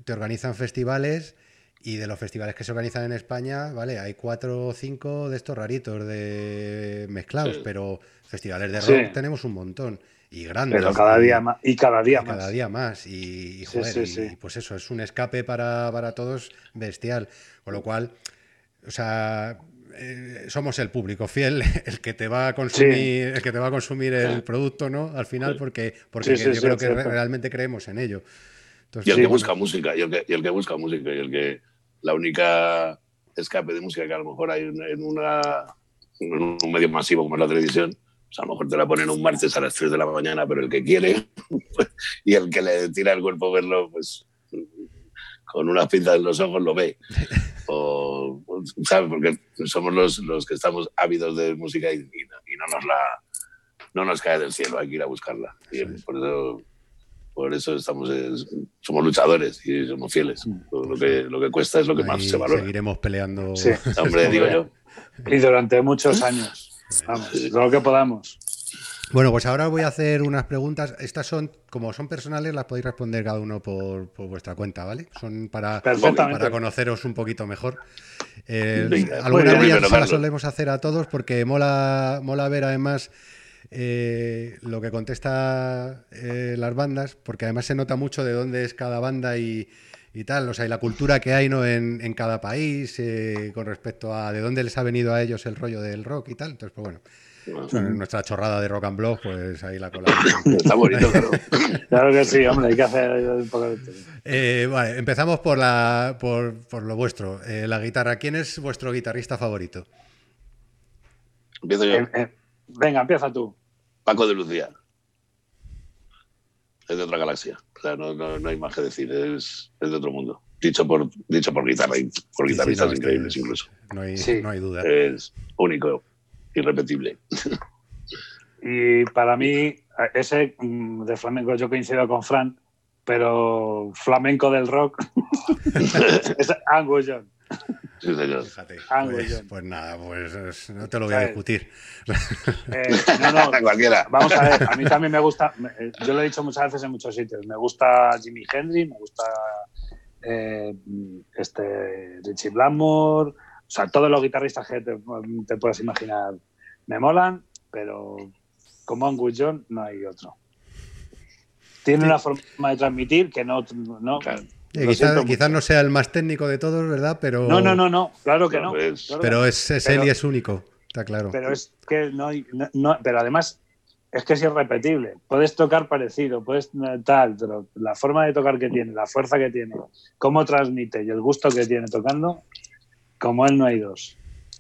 te organizan festivales y de los festivales que se organizan en España, vale, hay cuatro o cinco de estos raritos de mezclados, pero festivales de rock tenemos un montón y grandes. Pero cada día más y cada día más. Cada día más y, joder, pues eso es un escape para, todos bestial, con lo cual, o sea, eh, somos el público fiel, el que te va a consumir, el que te va a consumir el producto, ¿no? Al final, porque, porque yo creo que realmente creemos en ello. y el que busca música, y el que, y el que busca música, y el que la única escape de música que a lo mejor hay en, una, en un medio masivo como es la televisión, pues a lo mejor te la ponen un martes a las 3 de la mañana, pero el que quiere y el que le tira el cuerpo verlo, pues con unas pinzas en los ojos lo ve. O, ¿sabes? Porque somos los, los que estamos ávidos de música y, y, no, nos la no nos cae del cielo, hay que ir a buscarla. Y por eso por eso estamos, somos luchadores y somos fieles. Lo que, lo que cuesta es lo que más se valora. Seguiremos peleando. Sí, hombre, digo yo. Y durante muchos años. Vamos, lo que podamos. Bueno, pues ahora voy a hacer unas preguntas. Estas son, como son personales, las podéis responder cada uno por, vuestra cuenta, ¿vale? Son para, para conoceros un poquito mejor. Eh, algunas de ellas las solemos hacer a todos porque mola, mola ver además eh, lo que contesta eh, las bandas, porque además se nota mucho de dónde es cada banda y, tal, o sea, y la cultura que hay ¿no? en, cada país eh, con respecto a de dónde les ha venido a ellos el rollo del rock y tal. Entonces, pues bueno. nuestra chorrada de rock and blog, pues ahí la colamos. Está bonito, claro. claro que sí, hombre, hay que hacer un poco de vale, empezamos por, la, por, por lo vuestro. la guitarra. ¿Quién es vuestro guitarrista favorito? Empiezo yo. Venga, empieza tú. Paco de Lucía. Es de otra galaxia. O sea, no, no, hay más que decir. Es, es, de otro mundo. Dicho por, dicho por guitarra, por guitarristas increíbles incluso. No hay, no hay duda. Es único, irrepetible. Y para mí, ese mm, de flamenco yo coincido con Fran, pero flamenco del rock es Angus Young. Sí, señor. Pues, pues, nada, pues no te lo voy a discutir. Eh, no, no, Cualquiera. Vamos a ver, a mí también me gusta, eh, yo lo he dicho muchas veces en muchos sitios, me gusta Jimi Hendrix, me gusta eh, este Richie Blackmore, o sea, todos los guitarristas que te, te puedas imaginar me molan, pero como Angus John no hay otro. Tiene una forma de transmitir que no... no quizás, no sea el más técnico de todos, ¿verdad? Pero, no, no, no, no, claro que no. pero es, él y es único, está claro. Pero es que no, no, pero además es que es irrepetible. Puedes tocar parecido, puedes eh, tal, pero la forma de tocar que tiene, la fuerza que tiene, cómo transmite y el gusto que tiene tocando, como él no hay dos.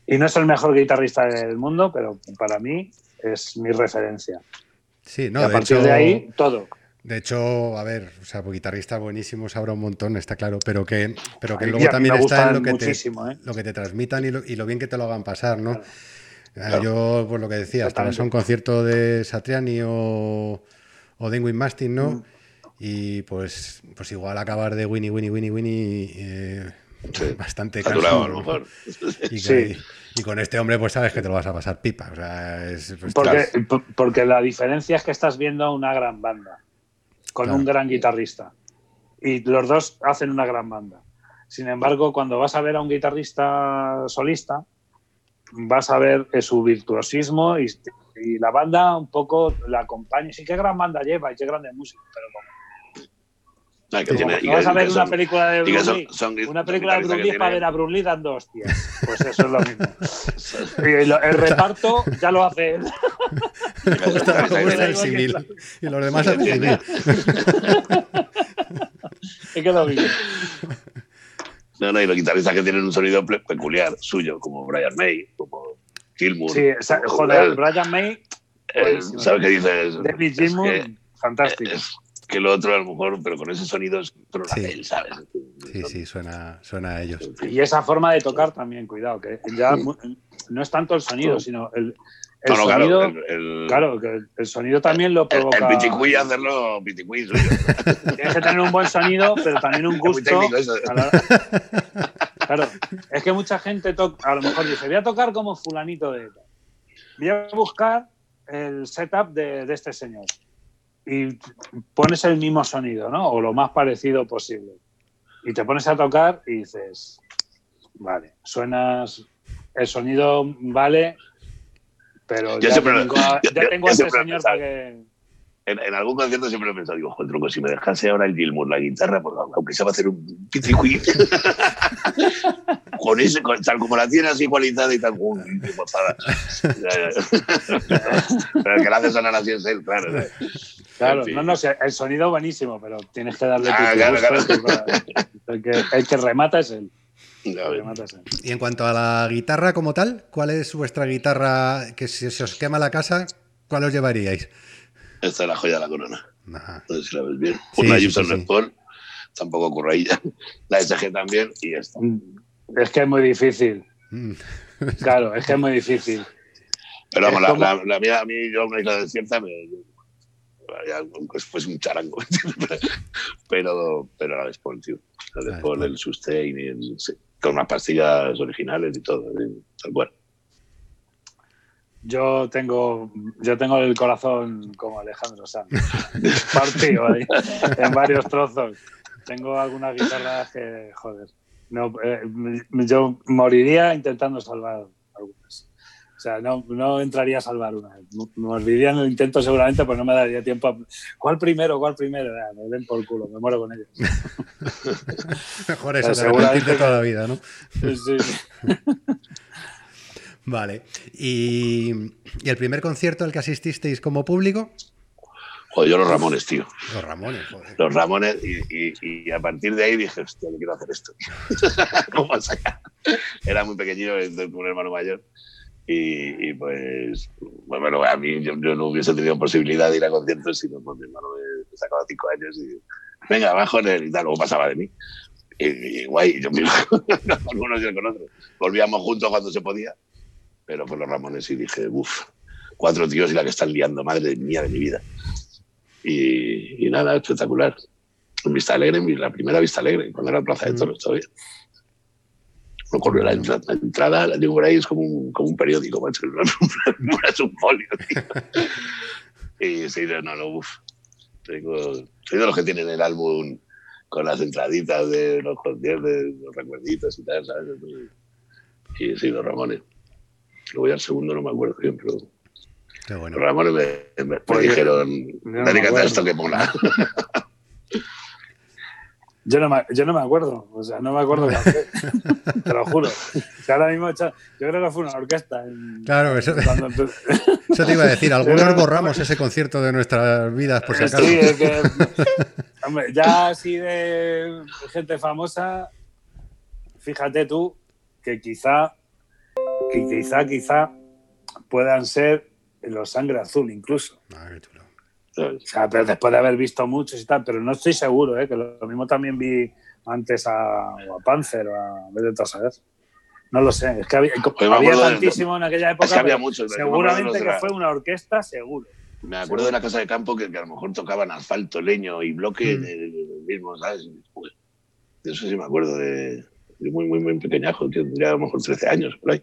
Y no es el mejor guitarrista del mundo, pero para mí es mi referencia. Sí, no, y a partir de ahí, todo. De hecho, a ver, o sea, pues guitarristas buenísimos habrá un montón, está claro, pero que, pero que luego también está en lo que, te, ¿eh? lo que te transmitan y lo, bien que te lo hagan pasar, ¿no? Yo, pues lo que decía, hasta a un concierto de Satriani o, o de Mastin, ¿no? Mm. Y pues, pues igual acabar de Winnie, Winnie, Winnie, Winnie, eh, bastante cansado. mejor. Y, con este hombre, pues sabes que te lo vas a pasar pipa. O sea, es, pues, porque, porque la diferencia es que estás viendo a una gran banda con un gran guitarrista. Y los dos hacen una gran banda. Sin embargo, cuando vas a ver a un guitarrista solista, vas a ver su virtuosismo y, la banda un poco la acompaña. Sí, qué gran banda lleva y qué grande música, pero vas a ver una película de Bruce una película de Bruce Lee para ver a Bruce Lee dando hostias. Pues eso es lo mismo. el reparto ya lo hace él. Y los demás hacen civil. Es que lo mismo. No, no, y los guitarristas que tienen un sonido peculiar suyo, como Brian May, como Gilmour. Sí, joder, Brian May. Eh, ¿Sabes qué dices? David Gilmour, fantástico que lo otro a lo mejor, pero con esos sonidos, pero sí. ¿sabes? Sí, sí, suena, suena a ellos. Y esa forma de tocar también, cuidado, que ya no es tanto el sonido, sino el, el sonido. Claro, el, claro, que el sonido también lo provoca. El, el piticuí hacerlo piticuí Tienes que tener un buen sonido, pero también un gusto. Claro, es que mucha gente toca, a lo mejor dice, voy a tocar como fulanito de. Voy a buscar el setup de, de este señor y pones el mismo sonido, ¿no? O lo más parecido posible. Y te pones a tocar y dices, vale, suenas, el sonido vale, pero ya tengo a, ya tengo a este señor para que... En, algún concierto siempre he pensado, digo, joder, tronco, si me dejase ahora el Gilmour la guitarra, pues, aunque se va a hacer un piticuí, con ese, tal como la tiene así igualizada y tal, uy, qué Pero el que la hace sonar así es él, claro. Claro, no, no, el sonido buenísimo, pero tienes que darle ah, El, que, el que remata es él. Y en cuanto a la guitarra como tal, ¿cuál es vuestra guitarra que si se os quema la casa, cuál os llevaríais? Esta es la joya de la corona. No sé si la ves bien. Una sí, sí, tampoco ocurre ya. La SG también y esta. Mm, es que es muy difícil. Mm. Claro, es que es muy difícil. Pero vamos, la, la, mía, a mí, yo una isla desierta, me, aunque fuese un charango, pero, pero la Les Paul, tío. La Les Paul, el sustain, y el, con unas pastillas originales y todo, tal cual. Yo tengo, yo tengo el corazón como Alejandro Sanz, partido ahí, en varios trozos. Tengo algunas guitarras que, joder, no, eh, yo moriría intentando salvar algunas. O sea, no, no entraría a salvar una. Moriría en el intento seguramente, pues no me daría tiempo. ¿Cuál primero? ¿Cuál primero? me den por culo, me muero con ellos. Mejor eso, seguramente toda la vida, ¿no? sí. Vale. ¿Y, el primer concierto al que asististeis como público? Joder, yo los Ramones, tío. Los Ramones, joder. Los Ramones, y, a partir de ahí dije, hostia, quiero hacer esto. ¿Cómo Era muy pequeñito, un hermano mayor. Y, pues, bueno, a mí yo, no hubiese tenido posibilidad de ir a conciertos si no, pues mi hermano me, sacaba cinco años y venga, abajo y tal, como pasaba de mí. Y, guay, yo mismo, con unos y con otros. Volvíamos juntos cuando se podía pero por los Ramones y dije, uff, cuatro tíos y la que están liando, madre mía de mi vida. Y, nada, espectacular. En Vista Alegre, la primera Vista Alegre, cuando era Plaza de Toros todavía. Me ocurrió la, entrada, la entrada, la digo por ahí, es como un, como un periódico, macho, no, es un folio, tío. Y sí, no, no, uff. soy de los que tienen el álbum con las entraditas de los conciertos, los recuerditos y tal, ¿sabes? Y sí, los Ramones. Luego ya el segundo no me acuerdo bien, pero. Qué bueno. Ramón me, me, me dijeron, dedícate a esto que mola. Yo no, me, yo no me acuerdo, o sea, no me acuerdo te lo juro. ahora mismo, yo creo que fue una orquesta. claro, eso, eso, te iba a decir. Algunos borramos ese concierto de nuestras vidas, por si acaso. Sí, es que, hombre, ya así de gente famosa, fíjate tú que quizá que quizá, quizá puedan ser los sangre azul incluso. O sea, pero después de haber visto muchos y tal, pero no estoy seguro, ¿eh? que lo, mismo también vi antes a, a Panzer o a Vete a No lo sé, es que había, tantísimo en aquella época. Es que había muchos. Seguramente que fue una orquesta, seguro. Me acuerdo de la casa de campo que, a lo mejor tocaban asfalto, leño y bloque mm. de, mismo, ¿sabes? De eso sí me acuerdo de, muy, muy, muy pequeñajo, tendría a lo mejor 13 años, por ahí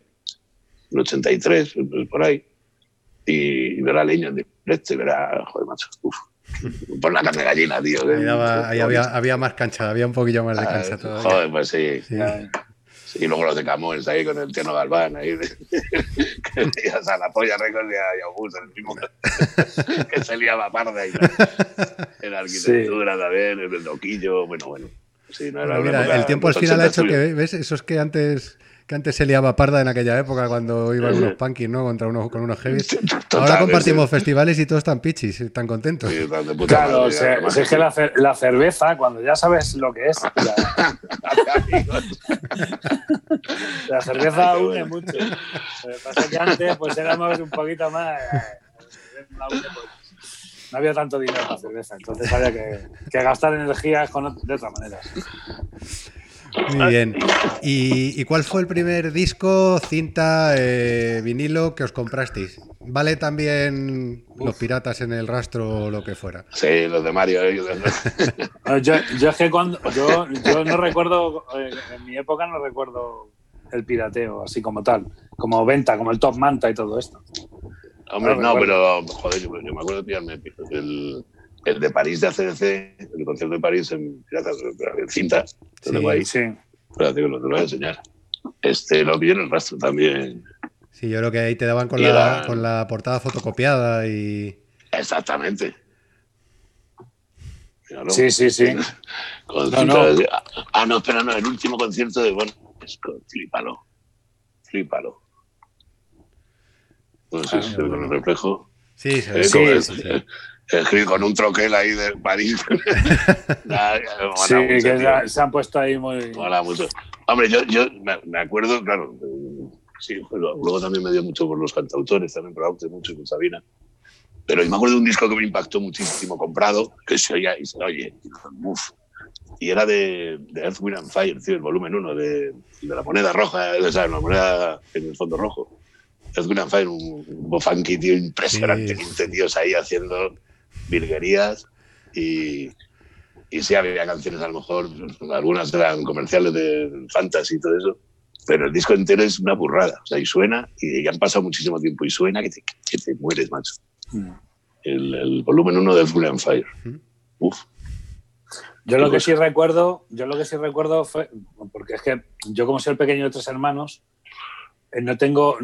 el 83, pues, por ahí, y, ver a leña en directo y ver a, joder, macho, uf, por la carne gallina, tío. Ahí, había, había, más cancha, había un poquillo más de ah, cancha todavía. Joder, pues sí. Y luego los de Camões ahí con el Tierno Galván, ahí, que veías a la polla récord de Augusto, el mismo que se liaba parda y en arquitectura también, en el loquillo, bueno, bueno. Sí, no era Mira, el tiempo al final ha hecho que, ¿ves? Esos que antes que antes se liaba parda en aquella época cuando iban unos punkies, ¿no? Contra unos, con unos heavies. Ahora compartimos festivales y todos están pichis, están contentos. claro, es que la, la, cerveza, cuando ya sabes lo que es, la, cerveza une mucho. Lo que pasa es que antes pues éramos un poquito más... Eh, no había tanto dinero para cerveza, entonces había que, que gastar energías con, de otra manera. Muy bien. ¿Y, cuál fue el primer disco, cinta, eh, vinilo que os comprasteis? ¿Vale también los piratas en el rastro o lo que fuera? Sí, los de Mario. Eh, yo, yo, es que cuando, yo, yo no recuerdo, eh, en mi época no recuerdo el pirateo así como tal, como venta, como el Top Manta y todo esto. Hombre, no, pero joder, yo, me acuerdo de pillarme el, el de París de ACDC, el concierto de París en, en cinta, lo tengo ahí. Sí. Espérate que lo, te lo voy a enseñar. Este, lo vi en el rastro también. Sí, yo creo que ahí te daban con, la, con la portada fotocopiada y... Exactamente. Sí, sí, sí. Con no, no. Ah, no, espera, no, el último concierto de, bueno, es con Flipalo. Flipalo. No sé ah, si con el reflejo. Sí, sí, sí, con un troquel ahí de París. sí, que se han puesto ahí muy. Mola mucho. Hombre, yo, yo me acuerdo, claro, sí, luego también me dio mucho por los cantautores, también por mucho con Sabina. Pero yo me acuerdo de un disco que me impactó muchísimo, comprado, que se oía y se oye. Y era de, de, Earth, Wind and Fire, tío, el volumen 1, de, de, la moneda roja, o sea, la moneda en el fondo rojo. Earth, Wind and Fire, un, un funky, tío, impresionante, 15 tíos ahí haciendo virguerías y, y sí había canciones a lo mejor, algunas eran comerciales de fantasy y todo eso, pero el disco entero es una burrada, o sea, y suena, y ya han pasado muchísimo tiempo, y suena que te, que te mueres, macho. Mm. El, volumen 1 de Full and Fire. Mm. Uf. Yo lo que sí recuerdo, yo lo que sí recuerdo fue, porque es que yo como soy el pequeño de tres hermanos, no tengo,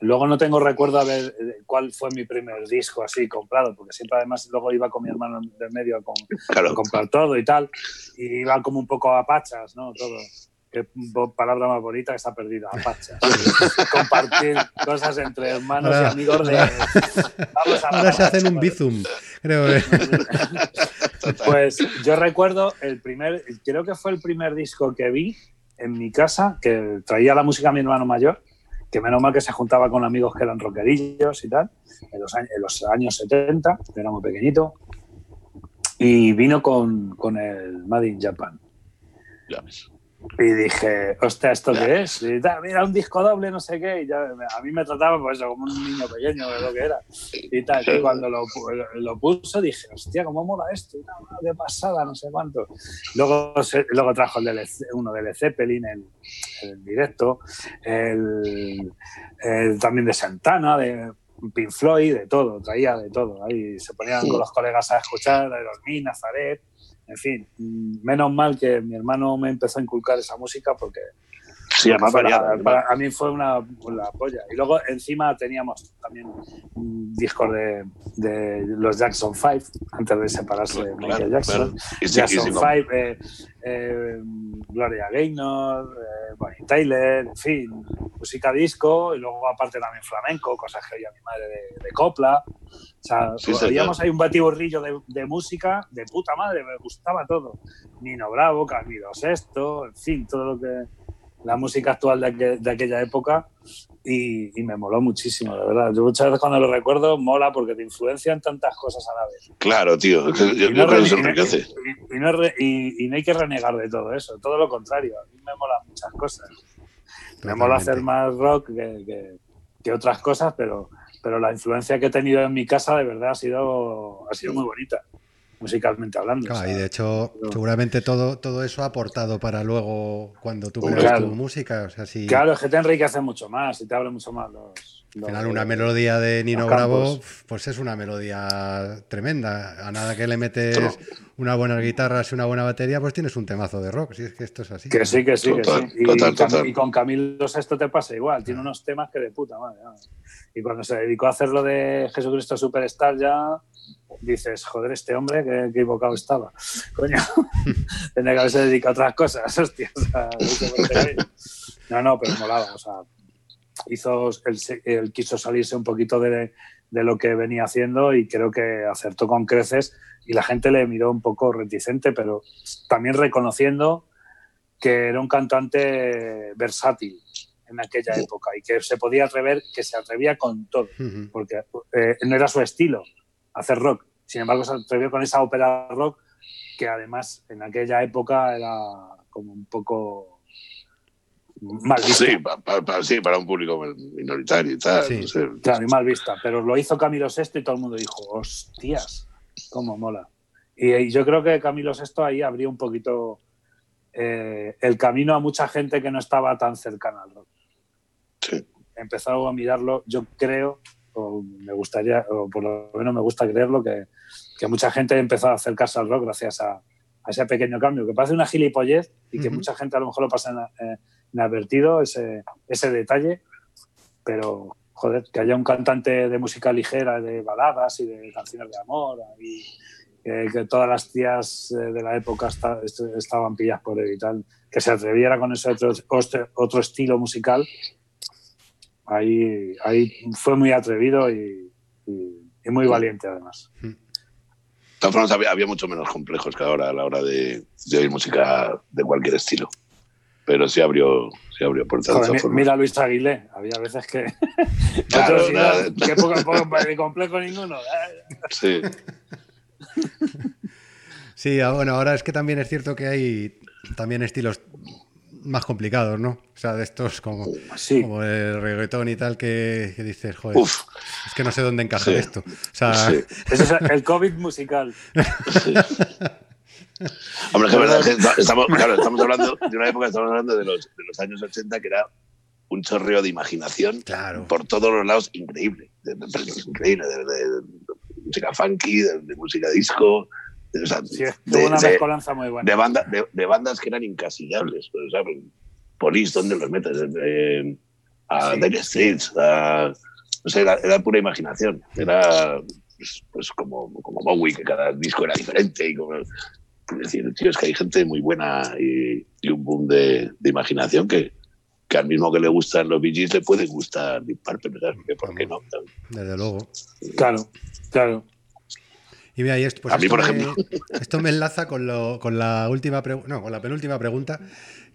luego no tengo recuerdo a ver eh, cuál fue mi primer disco así comprado, porque siempre además luego iba con mi hermano del medio a, comprar todo y tal, y iba como un poco a pachas, ¿no? Todo. Qué palabra más bonita que está perdida, pachas. Compartir cosas entre hermanos y amigos de... Ahora se hacen un bizum, creo. pues yo recuerdo el primer, creo que fue el primer disco que vi en mi casa, que traía la música a mi hermano mayor, que menos mal que se juntaba con amigos que eran rockerillos y tal, en los años, en los años 70, que era muy pequeñito, y vino con, con el Made in Japan. Y dije, hostia, ¿esto qué es? Y, mira, un disco doble, no sé qué. Y ya, a mí me trataba pues, como un niño pequeño, de lo que era. Y, tal, y cuando lo, lo, puso dije, hostia, ¿cómo mola esto? Y de pasada, no sé cuánto. Luego, luego trajo el uno del Zeppelin, el, el directo, el, también de Santana, de Pink Floyd, de todo, traía de todo. Ahí se ponían con los colegas a escuchar, Aerosmith, Nazaret en fin, menos mal que mi hermano me empezó a inculcar esa música porque Sí, además a mí fue una, una, polla. Y luego encima teníamos también discos de, de, los Jackson 5, antes de separarse de Michael Jackson. Jackson 5, eh, eh, Gloria Gaynor, eh, Bonnie Tyler, en fin, música disco y luego aparte también flamenco, cosas que oía mi madre de, de copla. O sea, teníamos ahí un batiburrillo de, de, música de puta madre, me gustaba todo. Nino Bravo, Camilo Sexto, en fin, todo lo que la música actual de, de aquella época y, me moló muchísimo, de verdad. Yo muchas veces cuando lo recuerdo mola porque te influencian tantas cosas a la vez. Claro, tío. y, no, y, no hay que renegar de todo eso, todo lo contrario. A mí me mola muchas cosas. Me mola hacer más rock que, que, otras cosas, pero, pero la influencia que he tenido en mi casa de verdad ha sido, ha sido muy bonita musicalmente hablando. y de hecho, seguramente todo, todo eso ha aportado para luego cuando tú creas tu música. O sea, si... Claro, es que te enriquece mucho más y te abre mucho más los. Al final, una melodía de Nino Bravo, pues es una melodía tremenda. A nada que le metes una buena guitarra y una buena batería, pues tienes un temazo de rock. Si es que esto es así. Que sí, que sí, que sí. Y, con Camilo esto te pasa igual. Tiene unos temas que de puta madre. Y cuando se dedicó a hacer lo de Jesucristo Superstar, ya dices, joder, este hombre, qué, equivocado estaba. Coño, tenía que haberse dedicado a otras cosas, hostia. no, no, pero molaba, o sea, hizo, él, quiso salirse un poquito de, de, lo que venía haciendo y creo que acertó con creces y la gente le miró un poco reticente, pero también reconociendo que era un cantante versátil en aquella época y que se podía atrever, que se atrevía con todo, porque eh, no era su estilo, hacer rock. Sin embargo, se atrevió con esa ópera rock que además en aquella época era como un poco mal vista. Sí, para, un público minoritario y tal. Claro, y mal vista. Pero lo hizo Camilo VI y todo el mundo dijo, hostias, cómo mola. Y, yo creo que Camilo VI ahí abrió un poquito eh, el camino a mucha gente que no estaba tan cercana al rock. Sí. Empezó a mirarlo, yo creo, me gustaría, o por lo menos me gusta creerlo, que, que mucha gente empezó a acercarse al rock gracias a, a, ese pequeño cambio, que parece una gilipollez y que mucha gente a lo mejor lo pasa inadvertido, ese, ese detalle, pero joder, que haya un cantante de música ligera, de baladas y de canciones de amor, y que, todas las tías eh, de la época estaban pillas por él y tal, que se atreviera con ese otro, otro estilo musical ahí, ahí fue muy atrevido y, y muy valiente además. De todas formas, había, había, mucho menos complejos que ahora a la hora de, de oír música de cualquier estilo. Pero sí abrió, sí abrió puertas. Joder, mira a Luis Aguilé, había veces que. Claro, nada, que poco, poco, de complejo ninguno. Sí. Sí, ah, bueno, ahora es que también es cierto que hay también estilos más complicados, ¿no? O sea, de estos como, sí. como el reggaetón y tal, que, que dices, joder, Uf. es que no sé dónde encajar sí. esto. O sea... Sí. Ese es el COVID musical. Hombre, que verdad que estamos, claro, estamos hablando de una época, estamos hablando de los, de los años 80, que era un chorreo de imaginación claro. por todos los lados increíble. De, de, increíble, de, de, música funky, de, música disco. O sea, sí, tuvo una mezcolanza muy buena. De, banda, de, bandas que eran incasillables. Pues, ¿sabes? Police, ¿dónde los metes? Eh, a sí. Dire Streets, a, no sé, era, era, pura imaginación. Era pues, pues como, como Bowie, que cada disco era diferente. Y como, es decir, tío, es que hay gente muy buena y, y un boom de, de imaginación que, que al mismo que le gustan los BGs le puede gustar Deep Purple. ¿Por qué no? Desde luego. Claro, claro. Y mira, y esto, pues a mí, esto por ejemplo. Me, esto me enlaza con, lo, con la última no, con la penúltima pregunta,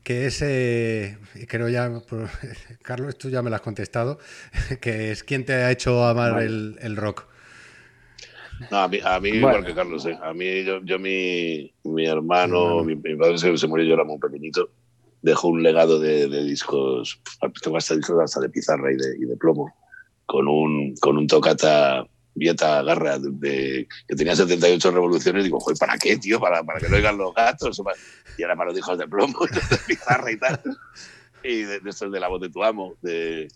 que es, eh, creo ya, por, Carlos, tú ya me la has contestado, que es ¿quién te ha hecho amar vale. el, el, rock? No, a mí, a mí bueno. igual que Carlos, ¿eh? a mí, yo, yo mi, mi hermano, mi, mi, padre se, se, murió, yo era muy pequeñito, dejó un legado de, de discos, tengo hasta discos hasta de pizarra y de, y de plomo, con un, con un tocata Vieta Garra, de, de, que tenía 78 revoluciones, digo, joder, ¿para qué, tío? ¿Para, para que lo oigan los gatos? Y ahora para los hijos de plomo, de pizarra y tal. Y de, de estos de la voz de tu amo. De,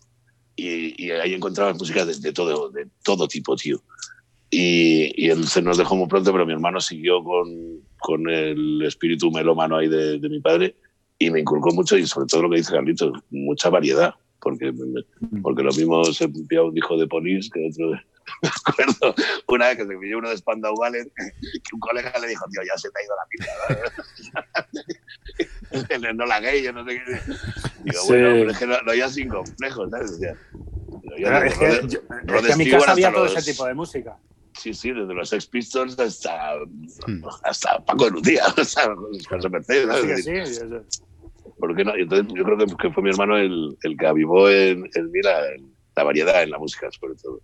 y, y, ahí encontrabas música de, de, todo, de todo tipo, tío. Y, y, él se nos dejó muy pronto, pero mi hermano siguió con, con el espíritu melómano ahí de, de mi padre y me inculcó mucho, y sobre todo lo que dice Carlitos, mucha variedad. Porque, porque lo mismo se pilló un hijo de Polis que otro de, me acuerdo una vez que se pilló uno de Spandau Ballet que un colega le dijo, tío, ya se te ha ido la pinta. no la gay, yo no sé qué. Digo, sí. bueno, pero es que lo, lo oía sin complejos, ¿sabes? Decía, pero es, que, yo, es que en mi casa había todo los, ese tipo de música. Sí, sí, desde los Sex Pistols hasta, hmm. hasta Paco de Lucía, hasta José Mercedes. Sí, sí, sí. ¿Por qué no? Entonces yo creo que, que, fue mi hermano el, el que avivó en, en mí la, la variedad en la música, sobre todo.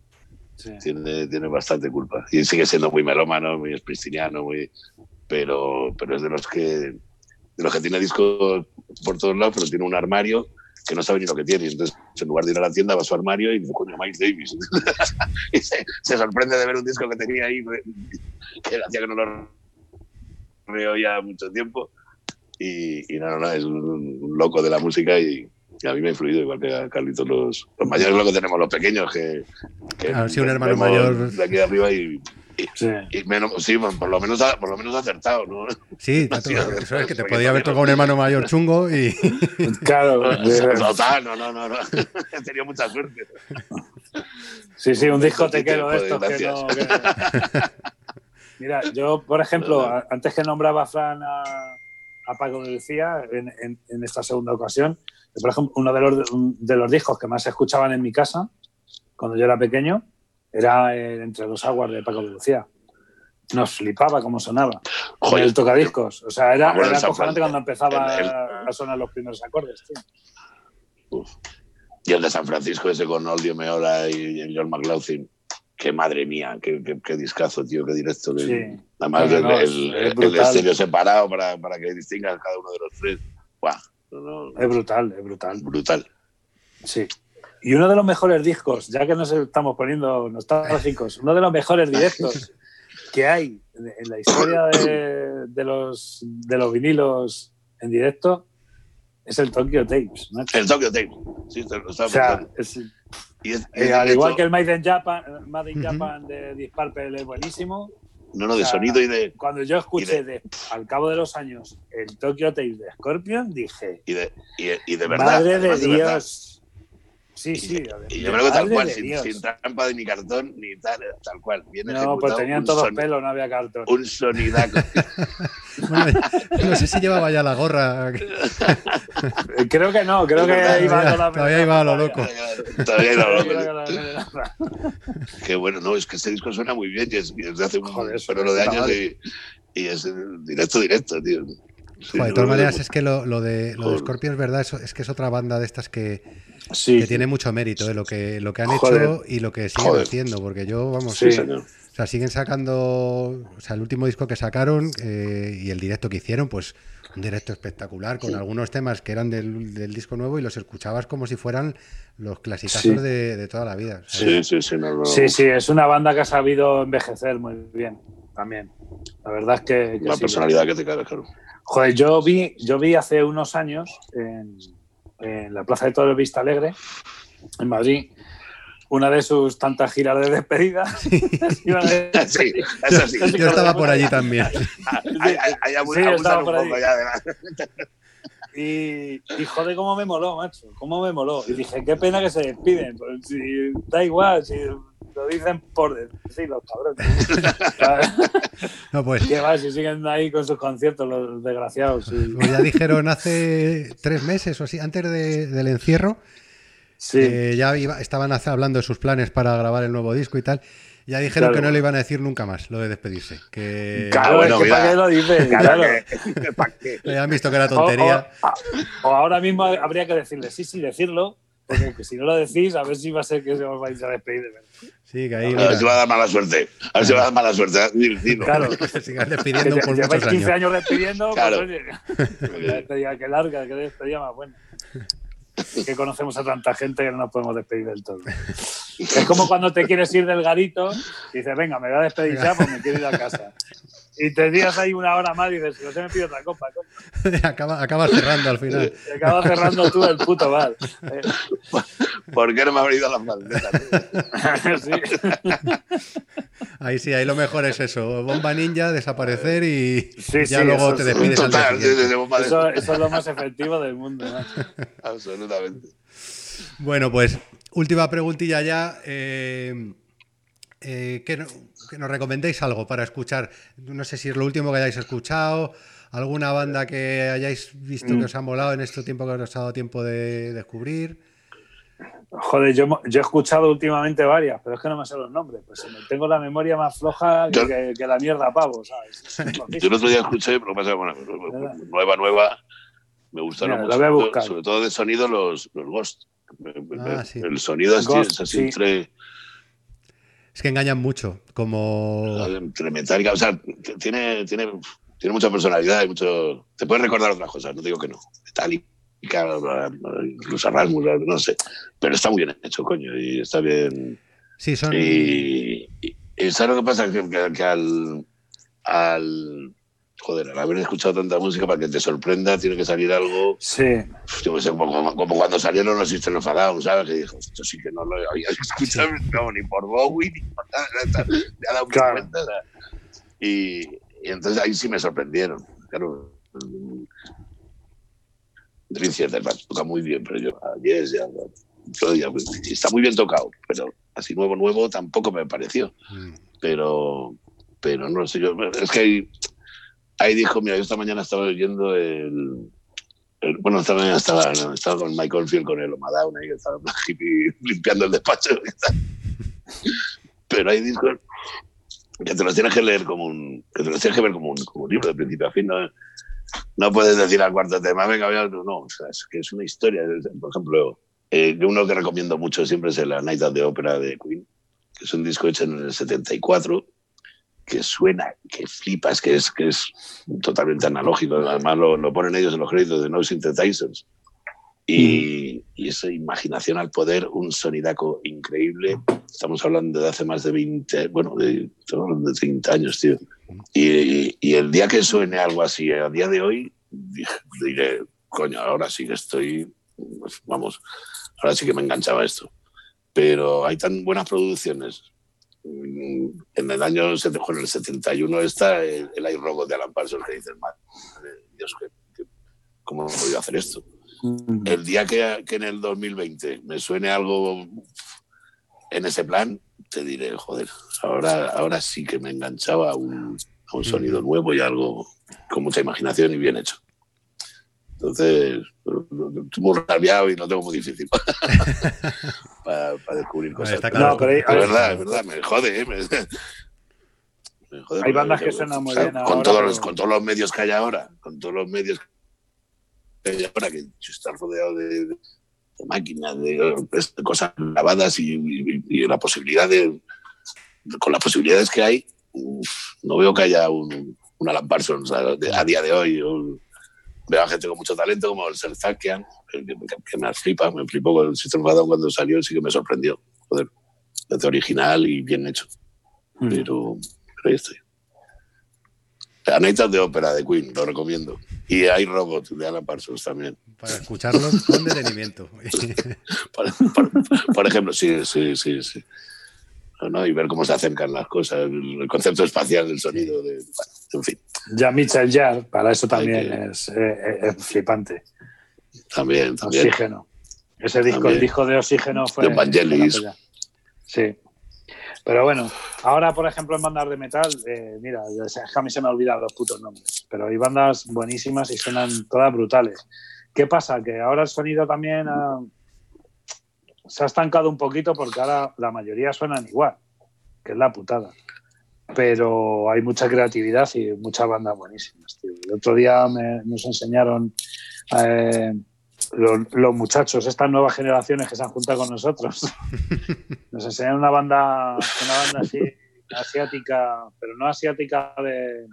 Sí. Tiene, tiene bastante culpa. Y sigue siendo muy melómano, muy espristiniano, muy... Pero, pero es de los que de los que tiene discos por todos lados, pero tiene un armario que no sabe ni lo que tiene. Y entonces, en lugar de ir a la tienda, va a su armario y dice, coño, Miles Davis. y se, se, sorprende de ver un disco que tenía ahí, que hacía que no lo veo ya mucho tiempo. Y, y no, no, no, es un, un, loco de la música y, y, a mí me ha influido, igual que a Carlitos, los, los mayores lo que tenemos, los pequeños, que... que ah, sí, un hermano mayor... De aquí arriba y, y, sí. y menos, sí, por lo menos, por lo menos acertado, ¿no? Sí, tanto, eso es que te podía haber tocado un hermano mayor chungo y... claro. Total, no, no, no, no. He tenido mucha suerte. Sí, sí, un discotequero de estos que no... Que... Mira, yo, por ejemplo, antes que nombraba a Fran a a Paco de Lucía en, en, en, esta segunda ocasión. Por ejemplo, uno de los, de los discos que más se escuchaban en mi casa, cuando yo era pequeño, era el Entre dos aguas de Paco de Lucía. Nos flipaba cómo sonaba. Joder, el tocadiscos. O sea, era, era acojonante cuando empezaba el, el... a sonar los primeros acordes, tío. Uf. Y el de San Francisco, ese con Oldio Meola y, John McLaughlin que madre mía, qué, qué, qué, discazo, tío, qué directo. Que, sí. Además, no, no, el, el, el, estéreo separado para, para que distingas cada uno de los tres. Buah, no, es brutal, es brutal. Brutal. Sí. Y uno de los mejores discos, ya que nos estamos poniendo nostálgicos, uno de los mejores directos que hay en la historia de, de, los, de los vinilos en directo es el Tokyo Tapes. ¿no? El Tokyo Tapes, sí, lo estaba o sea, es, y es, eh, al igual hecho, que el Made in Japan, Made in Japan uh -huh. de Disparpel es buenísimo. No, no, de o sea, sonido y de. Cuando yo escuché de... De, al cabo de los años el Tokyo Tape de Scorpion, dije. Y de, y, y de verdad. Madre de Dios. Verdad. Sí, sí. Y, yo creo que tal cual, sin, trampa de ni cartón, ni tal, tal cual. no, pues tenían todos pelo, no había cartón. Un sonidaco. no sé si llevaba ya la gorra. creo que no, creo que iba a la Todavía iba a lo loco. Todavía iba a lo loco. Qué bueno, no, es que este disco suena muy bien y es, desde hace un Joder, pero lo de años y, y, es directo, directo, tío. de todas maneras, es que lo, lo de, lo de Scorpion es verdad, es que es otra banda de estas que, que tiene mucho mérito ¿eh? lo, que, lo que han hecho y lo que siguen haciendo, porque yo, vamos, sí, o sea, siguen sacando, o sea, el último disco que sacaron eh, y el directo que hicieron, pues un directo espectacular con algunos temas que eran del, disco nuevo y los escuchabas como si fueran los clasicazos de, toda la vida. Sí, sí, sí, sí, sí, es una banda que ha sabido envejecer muy bien también. La verdad es que... La personalidad que te cae, claro. Joder, yo vi, yo vi hace unos años en en la Plaza de Toros Vista Alegre, en Madrid, una de sus tantas giras de despedida. Sí, eso sí. Yo estaba por allí también. sí, allí. Y, y, joder, cómo me moló, macho, cómo me moló. Y dije, qué pena que se despiden. Pues, si, da igual, si lo dicen por sí, los cabrones. no, pues. ¿Qué va? Si siguen ahí con sus conciertos, los desgraciados. Pues ya dijeron hace tres meses o así, antes del encierro, sí. Eh, ya estaban hablando de sus planes para grabar el nuevo disco y tal. Ya dijeron que no le iban a decir nunca más lo de despedirse. Que... Claro, bueno, que ¿para qué lo dicen? Claro. Ya han visto que era tontería. o, ahora mismo habría que decirle, sí, sí, decirlo, porque si no lo decís, a ver si va a ser que se os vais a despedir de verdad. Sí, que ahí. A ver si va a dar mala suerte. A ver si va a dar mala suerte. Claro, que sigas despidiendo por muchos años. 15 años despidiendo, pues, claro. pues oye, que larga, que despedida más buena. que conocemos a tanta gente que no nos podemos despedir del todo. Es como cuando te quieres ir del garito y dices, venga, me voy a despedir ya porque me quiero ir a casa. Y te días ahí una hora más y dices, no se me pide otra copa. Acaba, acabas cerrando al final. Acabas cerrando tú el puto bar. ¿Por qué no me ha abrido las malditas? sí. Ahí sí, ahí lo mejor es eso. Bomba ninja, desaparecer y ya luego te despides al eso, eso, es lo más efectivo del mundo. Absolutamente. Bueno, pues última preguntilla ya. Eh, eh, que, nos recomendéis algo para escuchar. No sé si es lo último que hayáis escuchado, alguna banda que hayáis visto que mm. os ha molado en este tiempo que os ha dado tiempo de descubrir. Joder, yo, yo, he escuchado últimamente varias, pero es que no me sé los nombres. Pues tengo la memoria más floja que, la mierda pavo, ¿sabes? yo el otro día escuché, pero pasa bueno, nueva, nueva, me gustaron mucho. Sobre todo de sonido los, los Ghost. Ah, el sonido es así entre es que engañan mucho, como... Metálica, o sea, tiene, tiene, tiene mucha personalidad y mucho... Te puedes recordar otras cosas, no digo que no. Metálica, incluso Rasmus, no sé. Pero está muy bien hecho, coño, y está bien... Sí, son... Y, y, ¿sabes lo que pasa? Que, que, al, al joder, al haber escuchado tanta música para que te sorprenda, tiene que salir algo. Sí. Yo sé, como, cuando salieron los System of a ¿sabes? Que dijo, esto sí que no lo había escuchado no, ni por Bowie, ni por nada. Me ha dado claro. cuenta. Y, y, entonces ahí sí me sorprendieron. Claro. Dream Theater toca muy bien, pero yo, yes, ya, ya, está muy bien tocado, pero así nuevo, nuevo tampoco me pareció. Mm. Pero, pero no sé, yo, es que hay ahí dijo, mira, yo esta mañana estaba oyendo el, bueno, esta mañana estaba, estaba con Michael Field, con el Omadown, ahí estaba limpiando el despacho. Pero hay discos que te los tienes que leer como un, que te los tienes que ver como un, libro de principio a fin, ¿no? Puedes decir al cuarto tema, venga, no, o sea, es que es una historia. Por ejemplo, eh, uno que recomiendo mucho siempre es la Night of the Opera de Queen, que es un disco hecho en el 74 que suena, que flipas, que es, que es totalmente analógico. Además, lo, lo ponen ellos en los créditos de No Synthesizers. Y, mm. y, esa imaginación al poder, un sonidaco increíble. Estamos hablando de hace más de 20, bueno, de, de 30 años, tío. Y, y, el día que suene algo así, a día de hoy, diré, coño, ahora sí que estoy, pues, vamos, ahora sí que me enganchaba esto. Pero hay tan buenas producciones en el año en el 71 está el, el iRobot de Alan Parsons que dice, Dios, ¿cómo he podido hacer esto? El día que, en el 2020 me suene algo en ese plan, te diré, joder, ahora, ahora sí que me enganchaba a un, a un sonido nuevo y algo con mucha imaginación y bien hecho. Entonces, estoy muy rabiado y no tengo muy difícil para, descubrir cosas. No, pero es verdad, es verdad, me jode, ¿eh? me, jode hay bandas que suenan muy bien. Con, todos los, con todos los medios que hay ahora, con todos los medios que hay ahora, que estar rodeado de, máquinas, de, cosas grabadas y, la posibilidad de, con las posibilidades que hay, no veo que haya un, una Alan Parsons a, día de hoy. Veo a gente con mucho talento como el Serzakian, que, que, me flipa, me flipó con el sistema cuando salió, sí que me sorprendió. Joder, desde original y bien hecho. Mm. Pero, ahí estoy. Anaitas de ópera de Queen, lo recomiendo. Y hay robots de Alan Parsons también. Para escucharlos con detenimiento. por, ejemplo, sí, sí, sí, sí. ¿no? Y ver cómo se acercan las cosas, el concepto espacial del sonido. De, en fin. Ya Mitchell Yard, para eso también es, flipante. También, también. Oxígeno. Ese disco, el disco de Oxígeno fue. De Vangelis. Sí. Pero bueno, ahora, por ejemplo, en bandas de metal, eh, mira, a mí se me han olvidado los putos nombres, pero hay bandas buenísimas y suenan todas brutales. ¿Qué pasa? Que ahora el sonido también se ha estancado un poquito porque ahora la mayoría suenan igual, que es la putada pero hay mucha creatividad y muchas bandas buenísimas. El otro día nos enseñaron eh, los, muchachos, estas nuevas generaciones que se han juntado con nosotros, nos enseñaron una banda, una banda así, asiática, pero no asiática de,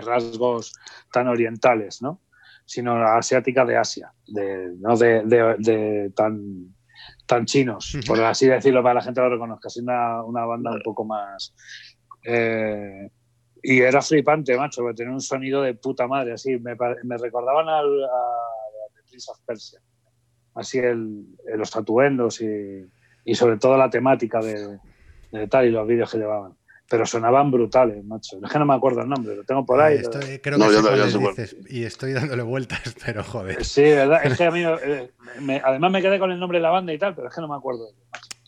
rasgos tan orientales, ¿no? sino asiática de Asia, de, no de, tan, tan chinos, por así decirlo, para que la gente lo reconozca. Es una, una banda un poco más, eh, y era flipante, macho, porque tenía un sonido de puta madre, así. Me, recordaban al, a, The Prince of Persia. Así el, los tatuendos y, y, sobre todo la temática de, tal y los vídeos que llevaban. Pero sonaban brutales, macho. Es que no me acuerdo el nombre, lo tengo por ahí. Estoy, creo que dices, y estoy dándole vueltas, pero joder. Sí, ¿verdad? Es que a mí, eh, además me quedé con el nombre de la banda y tal, pero es que no me acuerdo.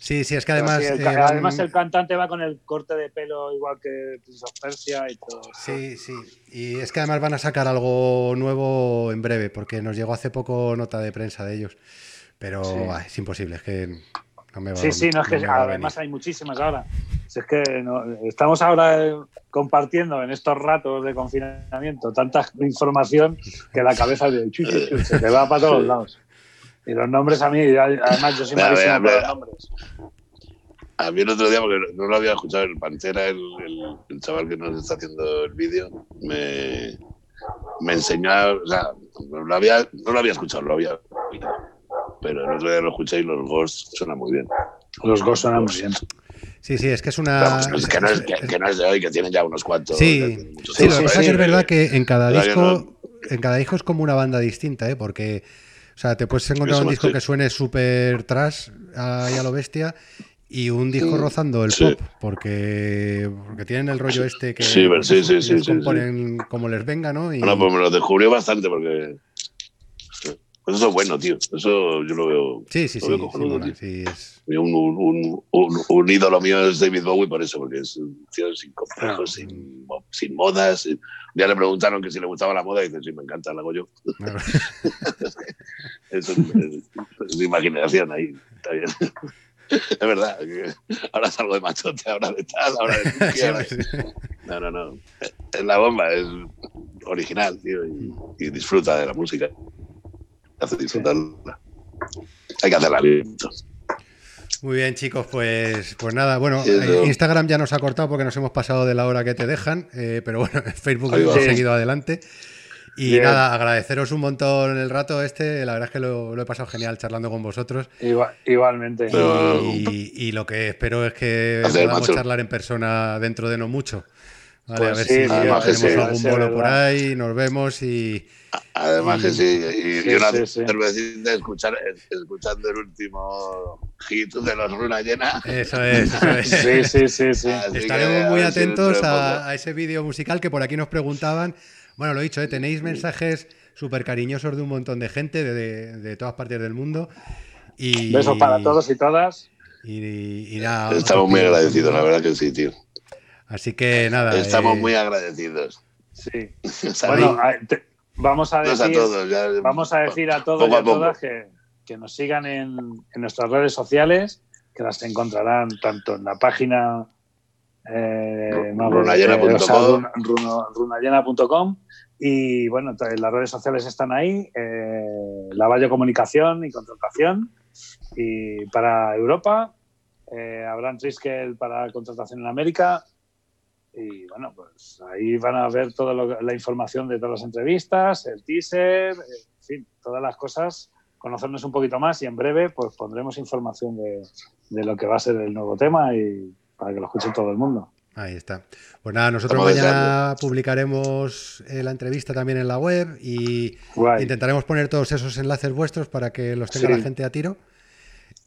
Sí, sí, es que además. el, eh, además, el cantante va con el corte de pelo igual que Prince of Persia y todo. Sí, sí. Y es que además van a sacar algo nuevo en breve, porque nos llegó hace poco nota de prensa de ellos. Pero es imposible, es que no me va Sí, sí, no es que además hay muchísimas ahora. es que estamos ahora eh, compartiendo en estos ratos de confinamiento tanta información que la cabeza de, se te va para todos lados. Y los nombres a mí, además yo soy malísimo con los nombres. A mí el otro día, porque no lo había escuchado, el Pantera, el, el, chaval que nos está haciendo el vídeo, me, me enseñó, o sea, no lo, había, no lo había escuchado, lo había pero el otro día lo escuché y los Ghosts suenan muy bien. Los Ghosts suenan muy bien. Sí, sí, es que es una. que, no es, que, no es, de hoy, que tienen ya unos cuantos. Sí, sí, lo que pasa es verdad que en cada disco, en cada disco es como una banda distinta, ¿eh? porque sea, te puedes encontrar un disco que suene súper trash ahí a lo bestia y un disco rozando el pop, porque, porque tienen el rollo este que sí, sí, sí, sí, componen como les venga, ¿no? Y... Bueno, pues me lo descubrió bastante porque pues eso es bueno, tío. Eso yo lo veo. Sí, sí, sí, un, un, un, un, ídolo mío es David Bowie por eso, porque es un tío sin complejos, ah. sin, sin modas. Ya le preguntaron que si le gustaba la moda y dice, sí, me encanta, la hago yo. es, es, imaginación ahí, está bien. es verdad. Ahora salgo de machote, ahora de tal, ahora de No, no, no. Es la bomba, es original, tío, y, y disfruta de la música hace disfrutarla. Hay que hacerla bien. Muy bien, chicos, pues, pues nada, bueno, eh, Instagram ya nos ha cortado porque nos hemos pasado de la hora que te dejan, eh, pero bueno, Facebook hemos seguido adelante. Y nada, agradeceros un montón el rato este, la verdad es que lo, he pasado genial charlando con vosotros. igualmente. Y, lo que espero es que podamos charlar en persona dentro de no mucho. Vale, a pues ver si tenemos algún bolo por ahí, nos vemos y, Además que sí, y, una cervecita escuchar, escuchando el último hit de los Runa Llena. Eso es, Sí, sí, sí. sí. Estaremos muy atentos a, ese vídeo musical que por aquí nos preguntaban. Bueno, lo he dicho, ¿eh? tenéis mensajes súper cariñosos de un montón de gente de, todas partes del mundo. Y, Besos para todos y todas. Y, Estamos muy agradecidos, la verdad que sí, tío. Así que nada. Estamos eh, muy agradecidos. Sí. bueno, vamos a decir, a todos, vamos a decir a todos y a, todas que, que, nos sigan en, en, nuestras redes sociales, que las encontrarán tanto en la página eh, runallena.com y bueno, las redes sociales están ahí, eh, la Valle Comunicación y Contratación y para Europa, eh, Abraham Triskel para Contratación en América y bueno, pues ahí van a ver toda la información de todas las entrevistas, el teaser, en fin, todas las cosas, conocernos un poquito más y en breve pues pondremos información de, de lo que va a ser el nuevo tema y para que lo escuche todo el mundo. Ahí está. Pues nada, nosotros mañana publicaremos eh, la entrevista también en la web y intentaremos poner todos esos enlaces vuestros para que los tenga la gente a tiro.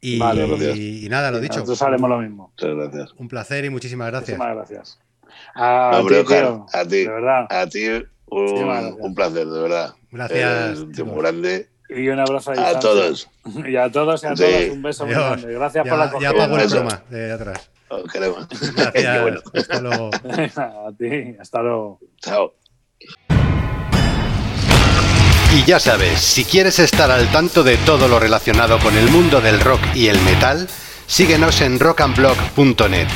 Y, y, nada, lo dicho. Nosotros haremos lo mismo. Muchas gracias. Un placer y muchísimas gracias. Muchísimas gracias. A, ti, a ti, de verdad. A ti un, placer, de verdad. Gracias. muy grande. Y un abrazo a, todos. Y a todos y a todos un beso muy grande. Gracias por la acogida. Ya pago el broma de atrás. Os queremos. Gracias. bueno. Hasta luego. a ti. Hasta luego. Chao. Y ya sabes, si quieres estar al tanto de todo lo relacionado con el mundo del rock y el metal, síguenos en rockandblog.net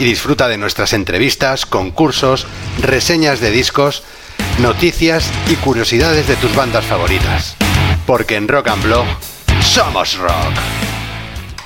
y disfruta de nuestras entrevistas, concursos, reseñas de discos, noticias y curiosidades de tus bandas favoritas. Porque en Rock and Blog somos rock.